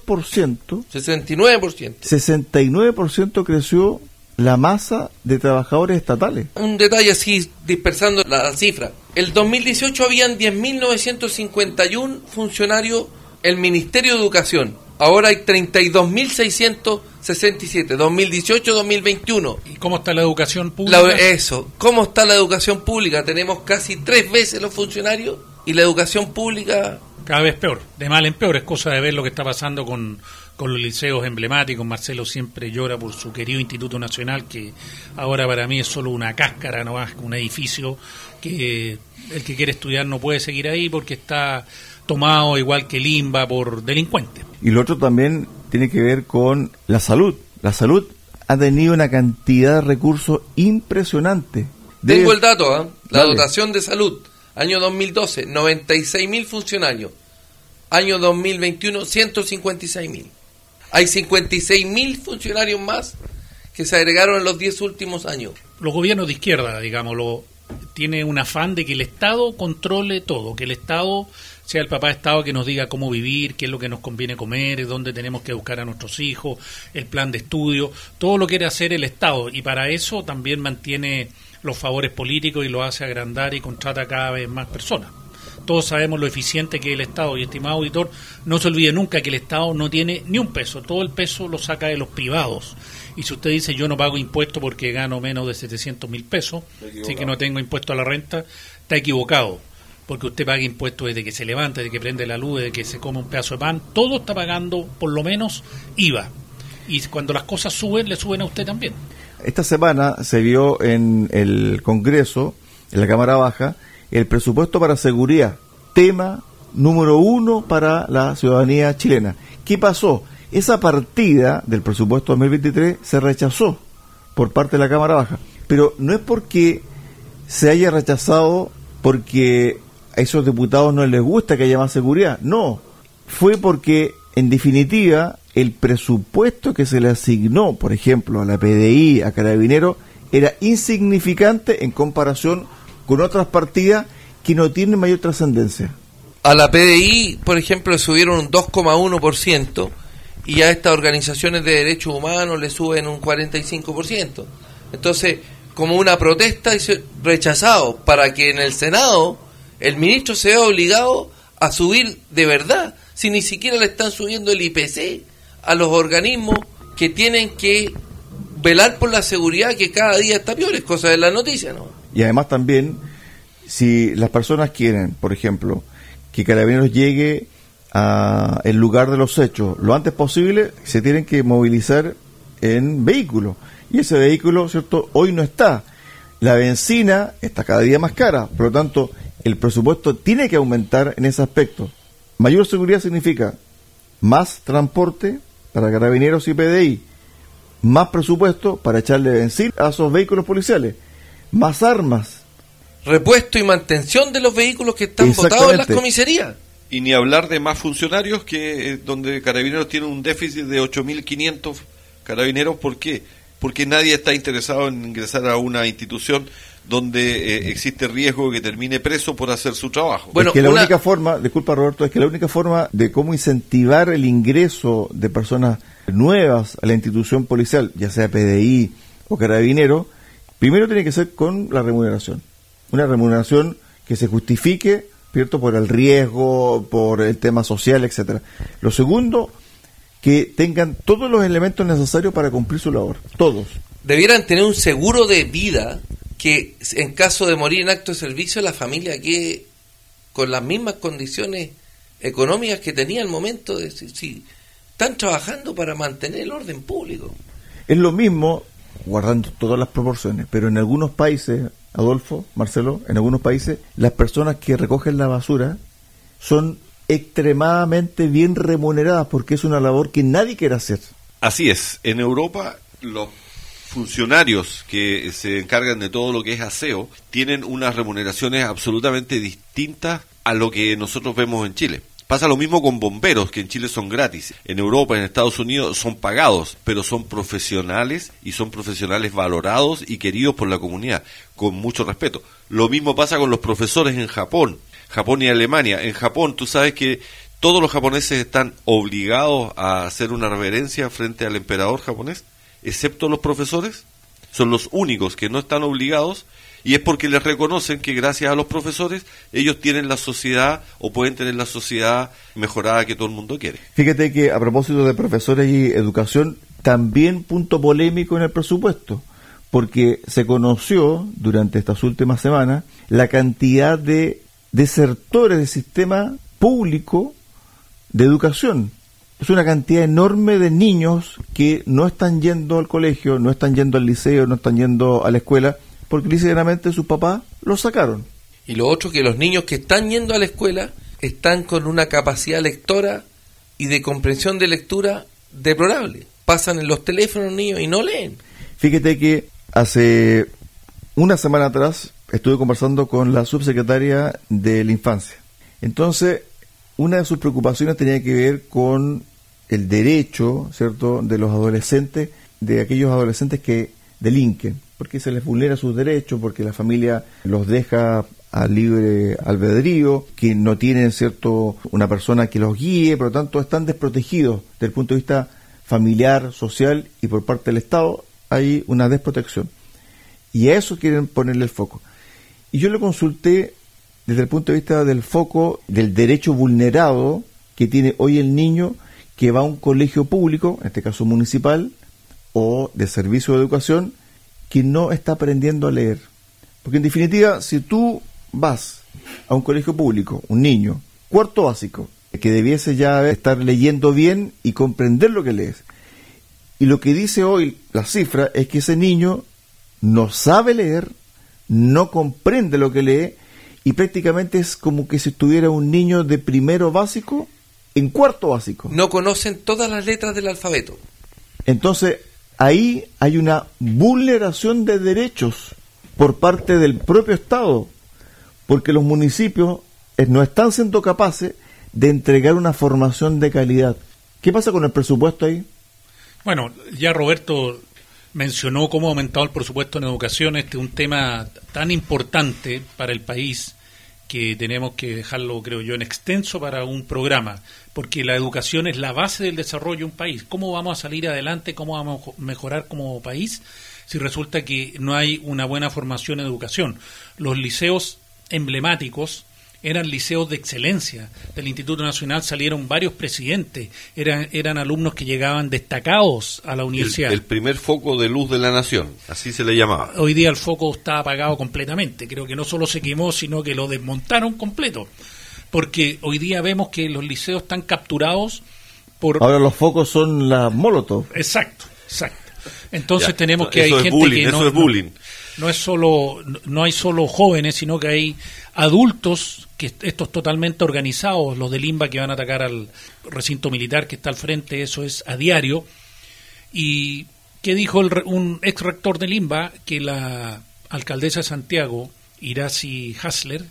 69%. 69% creció la masa de trabajadores estatales. Un detalle así, dispersando la cifra. El 2018 habían 10.951 funcionarios el Ministerio de Educación. Ahora hay 32.667, 2018-2021. ¿Y cómo está la educación pública? eso, ¿cómo está la educación pública? Tenemos casi tres veces los funcionarios y la educación pública... Cada vez peor, de mal en peor. Es cosa de ver lo que está pasando con con los liceos emblemáticos. Marcelo siempre llora por su querido Instituto Nacional, que ahora para mí es solo una cáscara, no más un edificio que el que quiere estudiar no puede seguir ahí porque está tomado igual que Limba por delincuentes. Y lo otro también tiene que ver con la salud. La salud ha tenido una cantidad de recursos impresionante. Tengo el dato, ¿ah? la dotación de salud, año 2012, 96 mil funcionarios, año 2021, 156 mil. Hay 56 mil funcionarios más que se agregaron en los 10 últimos años. Los gobiernos de izquierda, digámoslo, tienen un afán de que el Estado controle todo, que el Estado sea el papá de Estado que nos diga cómo vivir, qué es lo que nos conviene comer, dónde tenemos que buscar a nuestros hijos, el plan de estudio, todo lo quiere hacer el Estado. Y para eso también mantiene los favores políticos y lo hace agrandar y contrata cada vez más personas. Todos sabemos lo eficiente que es el Estado. Y estimado auditor, no se olvide nunca que el Estado no tiene ni un peso, todo el peso lo saca de los privados. Y si usted dice yo no pago impuesto porque gano menos de 700 mil pesos, así que no tengo impuesto a la renta, está equivocado. Porque usted paga impuestos desde que se levanta, desde que prende la luz, desde que se come un pedazo de pan, todo está pagando por lo menos IVA. Y cuando las cosas suben, le suben a usted también. Esta semana se vio en el Congreso, en la Cámara Baja, el presupuesto para seguridad, tema número uno para la ciudadanía chilena. ¿Qué pasó? Esa partida del presupuesto 2023 se rechazó por parte de la Cámara Baja, pero no es porque se haya rechazado porque a esos diputados no les gusta que haya más seguridad, no, fue porque en definitiva el presupuesto que se le asignó, por ejemplo, a la PDI, a Carabinero, era insignificante en comparación con otras partidas que no tienen mayor trascendencia. A la PDI, por ejemplo, le subieron un 2,1% y a estas organizaciones de derechos humanos le suben un 45%. Entonces, como una protesta, dice rechazado para que en el Senado el ministro se vea obligado a subir de verdad, si ni siquiera le están subiendo el IPC a los organismos que tienen que velar por la seguridad que cada día está peor, es cosa de la noticia, ¿no? Y además también, si las personas quieren, por ejemplo, que Carabineros llegue a el lugar de los hechos lo antes posible, se tienen que movilizar en vehículo. Y ese vehículo, ¿cierto? Hoy no está. La benzina está cada día más cara, por lo tanto, el presupuesto tiene que aumentar en ese aspecto. Mayor seguridad significa más transporte para carabineros y PDI, más presupuesto para echarle benzina a esos vehículos policiales más armas. Repuesto y mantención de los vehículos que están botados en las comisarías. Y ni hablar de más funcionarios que eh, donde Carabineros tiene un déficit de 8.500 carabineros. ¿Por qué? Porque nadie está interesado en ingresar a una institución donde eh, existe riesgo de que termine preso por hacer su trabajo. Bueno, es que la única forma, disculpa Roberto, es que la única forma de cómo incentivar el ingreso de personas nuevas a la institución policial, ya sea PDI o Carabinero, Primero tiene que ser con la remuneración. Una remuneración que se justifique, ¿cierto? Por el riesgo, por el tema social, etcétera. Lo segundo, que tengan todos los elementos necesarios para cumplir su labor. Todos. Debieran tener un seguro de vida que en caso de morir en acto de servicio la familia quede con las mismas condiciones económicas que tenía al momento de si están trabajando para mantener el orden público. Es lo mismo guardando todas las proporciones, pero en algunos países, Adolfo, Marcelo, en algunos países, las personas que recogen la basura son extremadamente bien remuneradas porque es una labor que nadie quiere hacer. Así es, en Europa los funcionarios que se encargan de todo lo que es aseo tienen unas remuneraciones absolutamente distintas a lo que nosotros vemos en Chile. Pasa lo mismo con bomberos, que en Chile son gratis. En Europa, en Estados Unidos son pagados, pero son profesionales y son profesionales valorados y queridos por la comunidad, con mucho respeto. Lo mismo pasa con los profesores en Japón, Japón y Alemania. En Japón, tú sabes que todos los japoneses están obligados a hacer una reverencia frente al emperador japonés, excepto los profesores. Son los únicos que no están obligados y es porque les reconocen que gracias a los profesores ellos tienen la sociedad o pueden tener la sociedad mejorada que todo el mundo quiere. Fíjate que a propósito de profesores y educación, también punto polémico en el presupuesto, porque se conoció durante estas últimas semanas la cantidad de desertores del sistema público de educación. Es una cantidad enorme de niños que no están yendo al colegio, no están yendo al liceo, no están yendo a la escuela, porque ligeramente sus papás los sacaron. Y lo otro, que los niños que están yendo a la escuela están con una capacidad lectora y de comprensión de lectura deplorable. Pasan en los teléfonos niños y no leen. Fíjate que hace una semana atrás estuve conversando con la subsecretaria de la infancia. Entonces, una de sus preocupaciones tenía que ver con el derecho, ¿cierto?, de los adolescentes, de aquellos adolescentes que delinquen porque se les vulnera sus derechos, porque la familia los deja a libre albedrío, que no tienen cierto una persona que los guíe, por lo tanto están desprotegidos desde el punto de vista familiar, social y por parte del Estado hay una desprotección. Y a eso quieren ponerle el foco. Y yo le consulté desde el punto de vista del foco del derecho vulnerado que tiene hoy el niño que va a un colegio público, en este caso municipal, o de servicio de educación, que no está aprendiendo a leer. Porque en definitiva, si tú vas a un colegio público, un niño, cuarto básico, que debiese ya estar leyendo bien y comprender lo que lees, y lo que dice hoy la cifra es que ese niño no sabe leer, no comprende lo que lee, y prácticamente es como que si estuviera un niño de primero básico en cuarto básico. No conocen todas las letras del alfabeto. Entonces, ahí hay una vulneración de derechos por parte del propio Estado, porque los municipios eh, no están siendo capaces de entregar una formación de calidad. ¿Qué pasa con el presupuesto ahí? Bueno, ya Roberto mencionó cómo ha aumentado el presupuesto en educación. Este es un tema tan importante para el país que tenemos que dejarlo, creo yo, en extenso para un programa, porque la educación es la base del desarrollo de un país. ¿Cómo vamos a salir adelante? ¿Cómo vamos a mejorar como país si resulta que no hay una buena formación en educación? Los liceos emblemáticos eran liceos de excelencia. Del Instituto Nacional salieron varios presidentes, eran, eran alumnos que llegaban destacados a la universidad. El, primer foco de luz de la nación, así se le llamaba. Hoy día el foco está apagado completamente, creo que no solo se quemó, sino que lo desmontaron completo, porque hoy día vemos que los liceos están capturados por... Ahora los focos son la Molotov. Exacto, exacto. Entonces tenemos que hay gente que no, es bullying. no es solo no hay solo jóvenes, sino que hay adultos que estos totalmente organizados, los de Limba que van a atacar al recinto militar que está al frente, eso es a diario. Y que dijo un ex rector de Limba que la alcaldesa de Santiago, Iracy Hasler,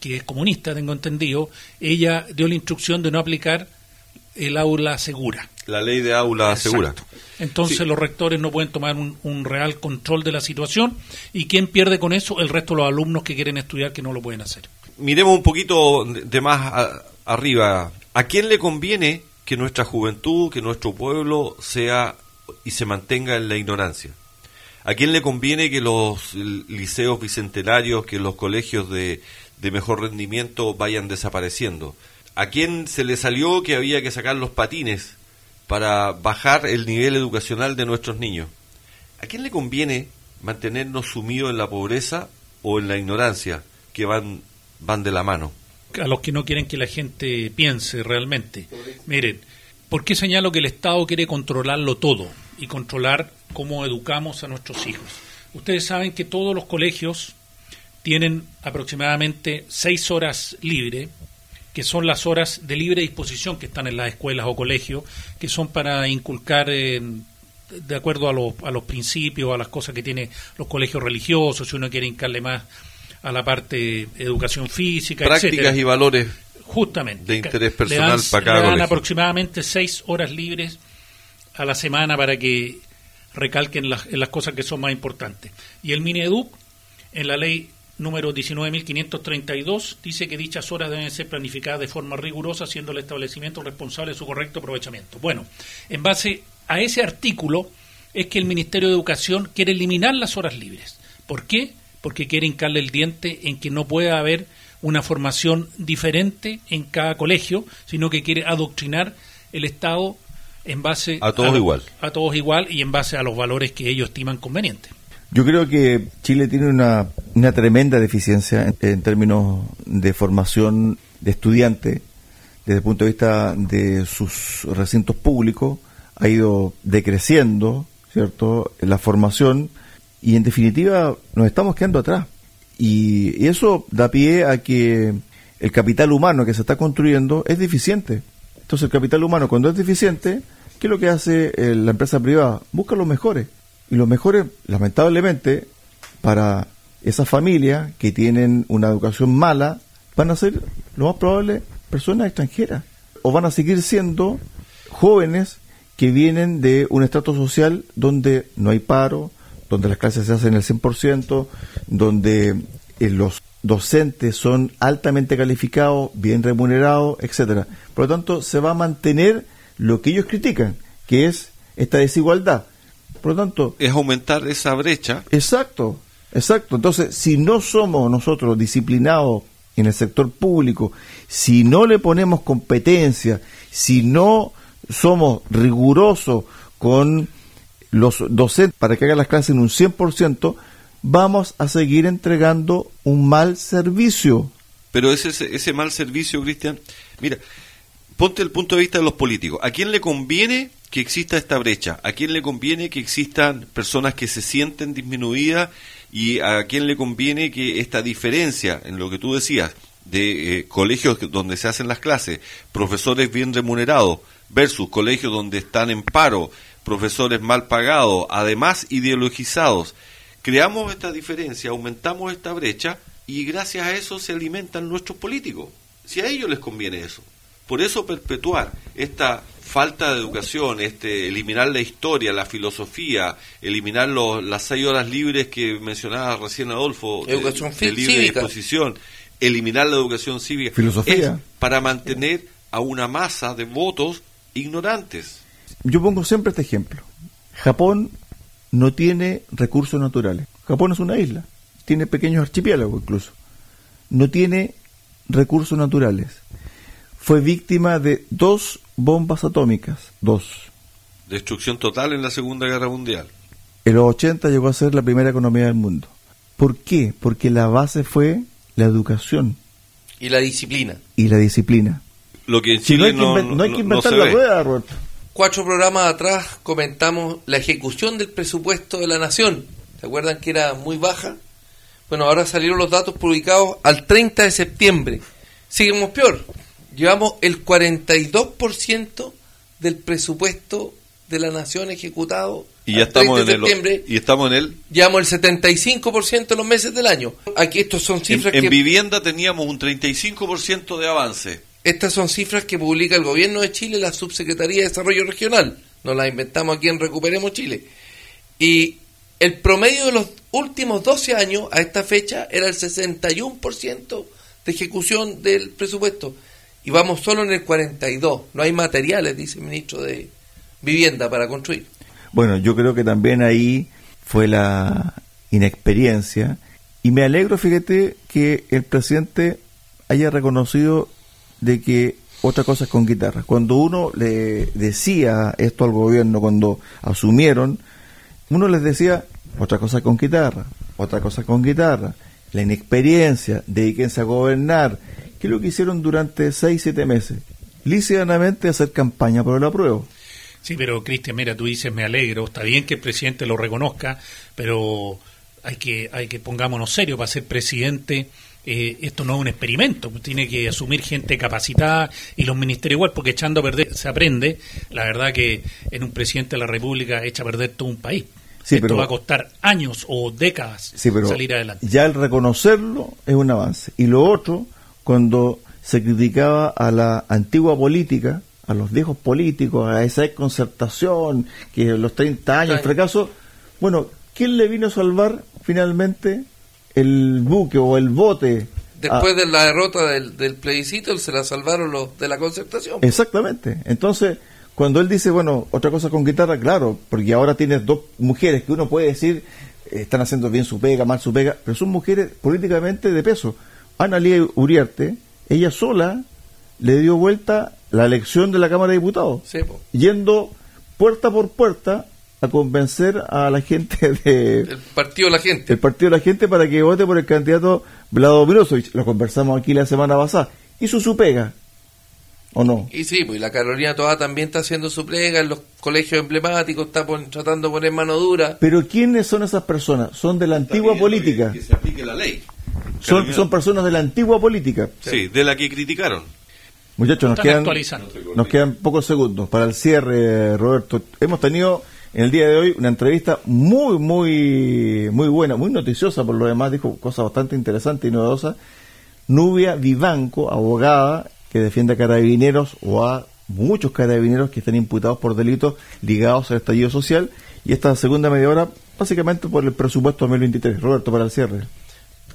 que es comunista, tengo entendido, ella dio la instrucción de no aplicar el aula segura. La ley de aula segura. Entonces los rectores no pueden tomar un, real control de la situación y ¿quién pierde con eso? El resto de los alumnos que quieren estudiar que no lo pueden hacer miremos un poquito de más arriba. ¿A quién le conviene que nuestra juventud, que nuestro pueblo sea y se mantenga en la ignorancia? ¿A quién le conviene que los liceos bicentenarios, que los colegios de, de mejor rendimiento vayan desapareciendo? ¿A quién se le salió que había que sacar los patines para bajar el nivel educacional de nuestros niños? ¿A quién le conviene mantenernos sumidos en la pobreza o en la ignorancia que van van de la mano. A los que no quieren que la gente piense realmente. Miren, ¿por qué señalo que el Estado quiere controlarlo todo y controlar cómo educamos a nuestros hijos? Ustedes saben que todos los colegios tienen aproximadamente seis horas libres, que son las horas de libre disposición que están en las escuelas o colegios, que son para inculcar eh, de acuerdo a los, a los principios, a las cosas que tienen los colegios religiosos, si uno quiere hincarle más a la parte educación física, prácticas y valores justamente. de interés personal para cada le dan aproximadamente seis horas libres a la semana para que recalquen las, las cosas que son más importantes. Y el Mineduc, en la ley número 19.532, dice que dichas horas deben ser planificadas de forma rigurosa, siendo el establecimiento responsable de su correcto aprovechamiento. Bueno, en base a ese artículo es que el Ministerio de Educación quiere eliminar las horas libres. ¿Por qué? Porque quiere hincarle el diente en que no puede haber una formación diferente en cada colegio, sino que quiere adoctrinar el Estado en base a todos igual. A todos igual y en base a los valores que ellos estiman convenientes. Yo creo que Chile tiene una, una tremenda deficiencia en, términos de formación de estudiantes desde el punto de vista de sus recintos públicos. Ha ido decreciendo, ¿cierto?, la formación y en definitiva nos estamos quedando atrás. Y, eso da pie a que el capital humano que se está construyendo es deficiente. Entonces el capital humano cuando es deficiente, ¿qué es lo que hace eh, la empresa privada? Busca los mejores. Y los mejores, lamentablemente, para esas familias que tienen una educación mala, van a ser, lo más probable, personas extranjeras. O van a seguir siendo jóvenes que vienen de un estrato social donde no hay paro, donde las clases se hacen el 100%, donde eh, los docentes son altamente calificados, bien remunerados, etcétera. Por lo tanto, se va a mantener lo que ellos critican, que es esta desigualdad. Por lo tanto, es aumentar esa brecha. Exacto, exacto. Entonces, si no somos nosotros disciplinados en el sector público, si no le ponemos competencia, si no somos rigurosos con los docentes para que hagan las clases en un 100%, vamos a seguir entregando un mal servicio. Pero ese, ese mal servicio, Cristian, mira, ponte el punto de vista de los políticos. ¿A quién le conviene que exista esta brecha? ¿A quién le conviene que existan personas que se sienten disminuidas? ¿Y a quién le conviene que esta diferencia en lo que tú decías de eh, colegios donde se hacen las clases, profesores bien remunerados versus colegios donde están en paro, profesores mal pagados, además ideologizados. Creamos esta diferencia, aumentamos esta brecha y gracias a eso se alimentan nuestros políticos. Si a ellos les conviene eso. Por eso perpetuar esta falta de educación, este, eliminar la historia, la filosofía, eliminar los, las seis horas libres que mencionaba recién Adolfo, educación de, libre disposición, eliminar la educación cívica, filosofía. para mantener a una masa de votos ignorantes yo pongo siempre este ejemplo. Japón no tiene recursos naturales. Japón es una isla, tiene pequeños archipiélagos incluso. No tiene recursos naturales. Fue víctima de dos bombas atómicas, dos. Destrucción total en la Segunda Guerra Mundial. En los 80 llegó a ser la primera economía del mundo. ¿Por qué? Porque la base fue la educación. Y la disciplina. Y la disciplina. Lo que en Chile no, hay que, inventar la rueda, Roberto cuatro programas atrás comentamos la ejecución del presupuesto de la nación. ¿Se acuerdan que era muy baja? Bueno, ahora salieron los datos publicados al 30 de septiembre. Seguimos peor. Llevamos el 42% del presupuesto de la nación ejecutado. Y ya estamos en septiembre, el, y estamos en el llevamos el 75% de los meses del año. Aquí estos son cifras en, en vivienda teníamos un 35% de avance. Estas son cifras que publica el gobierno de Chile, la Subsecretaría de Desarrollo Regional. Nos las inventamos aquí en Recuperemos Chile. Y el promedio de los últimos 12 años a esta fecha era el 61% de ejecución del presupuesto. Y vamos solo en el 42. No hay materiales, dice el ministro de Vivienda, para construir. Bueno, yo creo que también ahí fue la inexperiencia. Y me alegro, fíjate, que el presidente haya reconocido de que otra cosa es con guitarra. Cuando uno le decía esto al gobierno, cuando asumieron, uno les decía otra cosa con guitarra, otra cosa con guitarra, la inexperiencia, dedíquense a gobernar, que es lo que hicieron durante seis, siete meses, lícitamente hacer campaña por el apruebo. Sí, pero Cristian, mira, tú dices me alegro, está bien que el presidente lo reconozca, pero hay que, hay que pongámonos serio para ser presidente eh, esto no es un experimento, tiene que asumir gente capacitada y los ministerios igual, porque echando a perder se aprende. La verdad que en un presidente de la República echa a perder todo un país. esto va a costar años o décadas salir adelante. Ya el reconocerlo es un avance. Y lo otro, cuando se criticaba a la antigua política, a los viejos políticos, a esa concertación, que los 30 años, el fracaso, bueno, ¿quién le vino a salvar finalmente el buque o el bote. Después de la derrota del, plebiscito, se la salvaron los de la concertación. Exactamente. Entonces, cuando él dice, bueno, otra cosa con guitarra, claro, porque ahora tienes dos mujeres que uno puede decir eh, están haciendo bien su pega, mal su pega, pero son mujeres políticamente de peso. Ana Lía Uriarte, ella sola le dio vuelta la elección de la Cámara de Diputados, yendo puerta por puerta a convencer a la gente de... El partido de la gente. El partido de la gente para que vote por el candidato Vlado Mirosovic. Lo conversamos aquí la semana pasada. Hizo su pega, ¿o no? Y sí, pues la Carolina Toda también está haciendo su pega en los colegios emblemáticos, está tratando de poner mano dura. Pero ¿quiénes son esas personas? Son de la antigua política. Que, se aplique la ley. Son, son personas de la antigua política. Sí, de la que criticaron. Muchachos, nos quedan, nos quedan pocos segundos para el cierre, Roberto. Hemos tenido en el día de hoy una entrevista muy, muy, muy buena, muy noticiosa por lo demás, dijo cosas bastante interesantes y novedosas. Nubia Vivanco, abogada que defiende a carabineros o a muchos carabineros que están imputados por delitos ligados al estallido social. Y esta segunda media hora, básicamente por el presupuesto 2023. Roberto, para el cierre.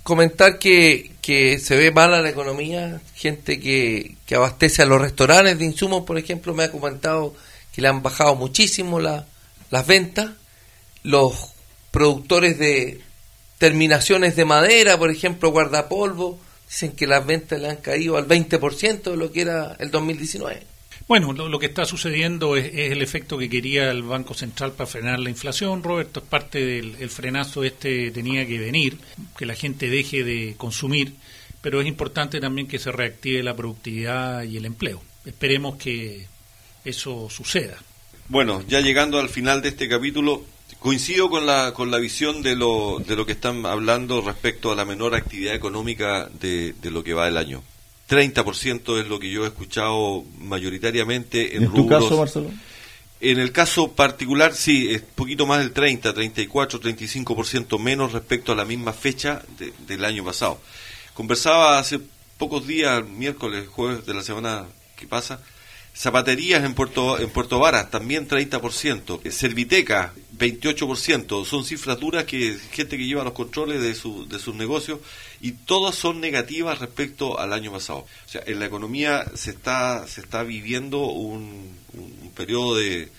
Comentar que, que se ve mala la economía, gente que, que abastece a los restaurantes de insumos, por ejemplo, me ha comentado que le han bajado muchísimo la, las ventas, los productores de terminaciones de madera, por ejemplo, guardapolvo, dicen que las ventas le han caído al 20% de lo que era el 2019. Bueno, lo, que está sucediendo es, el efecto que quería el Banco Central para frenar la inflación, Roberto, es parte del frenazo este tenía que venir, que la gente deje de consumir, pero es importante también que se reactive la productividad y el empleo. Esperemos que eso suceda. Bueno, ya llegando al final de este capítulo, coincido con la, con la visión de lo, de lo que están hablando respecto a la menor actividad económica de, de lo que va el año. 30% es lo que yo he escuchado mayoritariamente en, ¿En tu caso, Marcelo? En el caso particular, sí, es poquito más del 30, 34, 35% menos respecto a la misma fecha del año pasado. Conversaba hace pocos días, miércoles, jueves de la semana que pasa, Zapaterías en Puerto, en Puerto Varas, también 30%. Serviteca, 28%. Son cifras duras que gente que lleva los controles de, su, de sus negocios y todas son negativas respecto al año pasado. O sea, en la economía se está, se está viviendo un, un periodo de,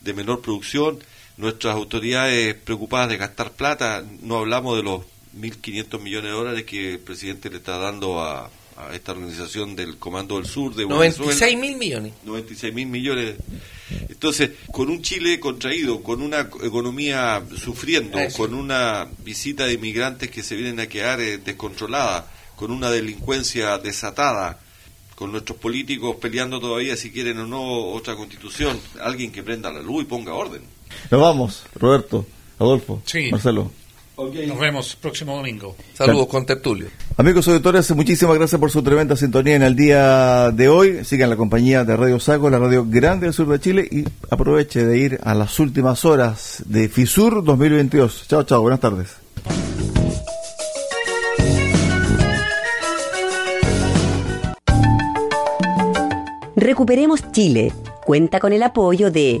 de menor producción. Nuestras autoridades preocupadas de gastar plata, no hablamos de los 1.500 millones de dólares que el presidente le está dando a, a esta organización del Comando del Sur de 96 mil millones. 96 mil millones. Entonces, con un Chile contraído, con una economía sufriendo, con una visita de inmigrantes que se vienen a quedar eh, descontrolada, con una delincuencia desatada, con nuestros políticos peleando todavía si quieren o no otra constitución, alguien que prenda la luz y ponga orden. Nos vamos, Roberto, Adolfo, Marcelo. Nos vemos próximo domingo. Saludos con Tertulio. Amigos auditores, muchísimas gracias por su tremenda sintonía en el día de hoy. Sigan la compañía de Radio Sago, la radio grande del sur de Chile y aproveche de ir a las últimas horas de FISUR 2022. Chao, chao, buenas tardes. Recuperemos Chile. Cuenta con el apoyo de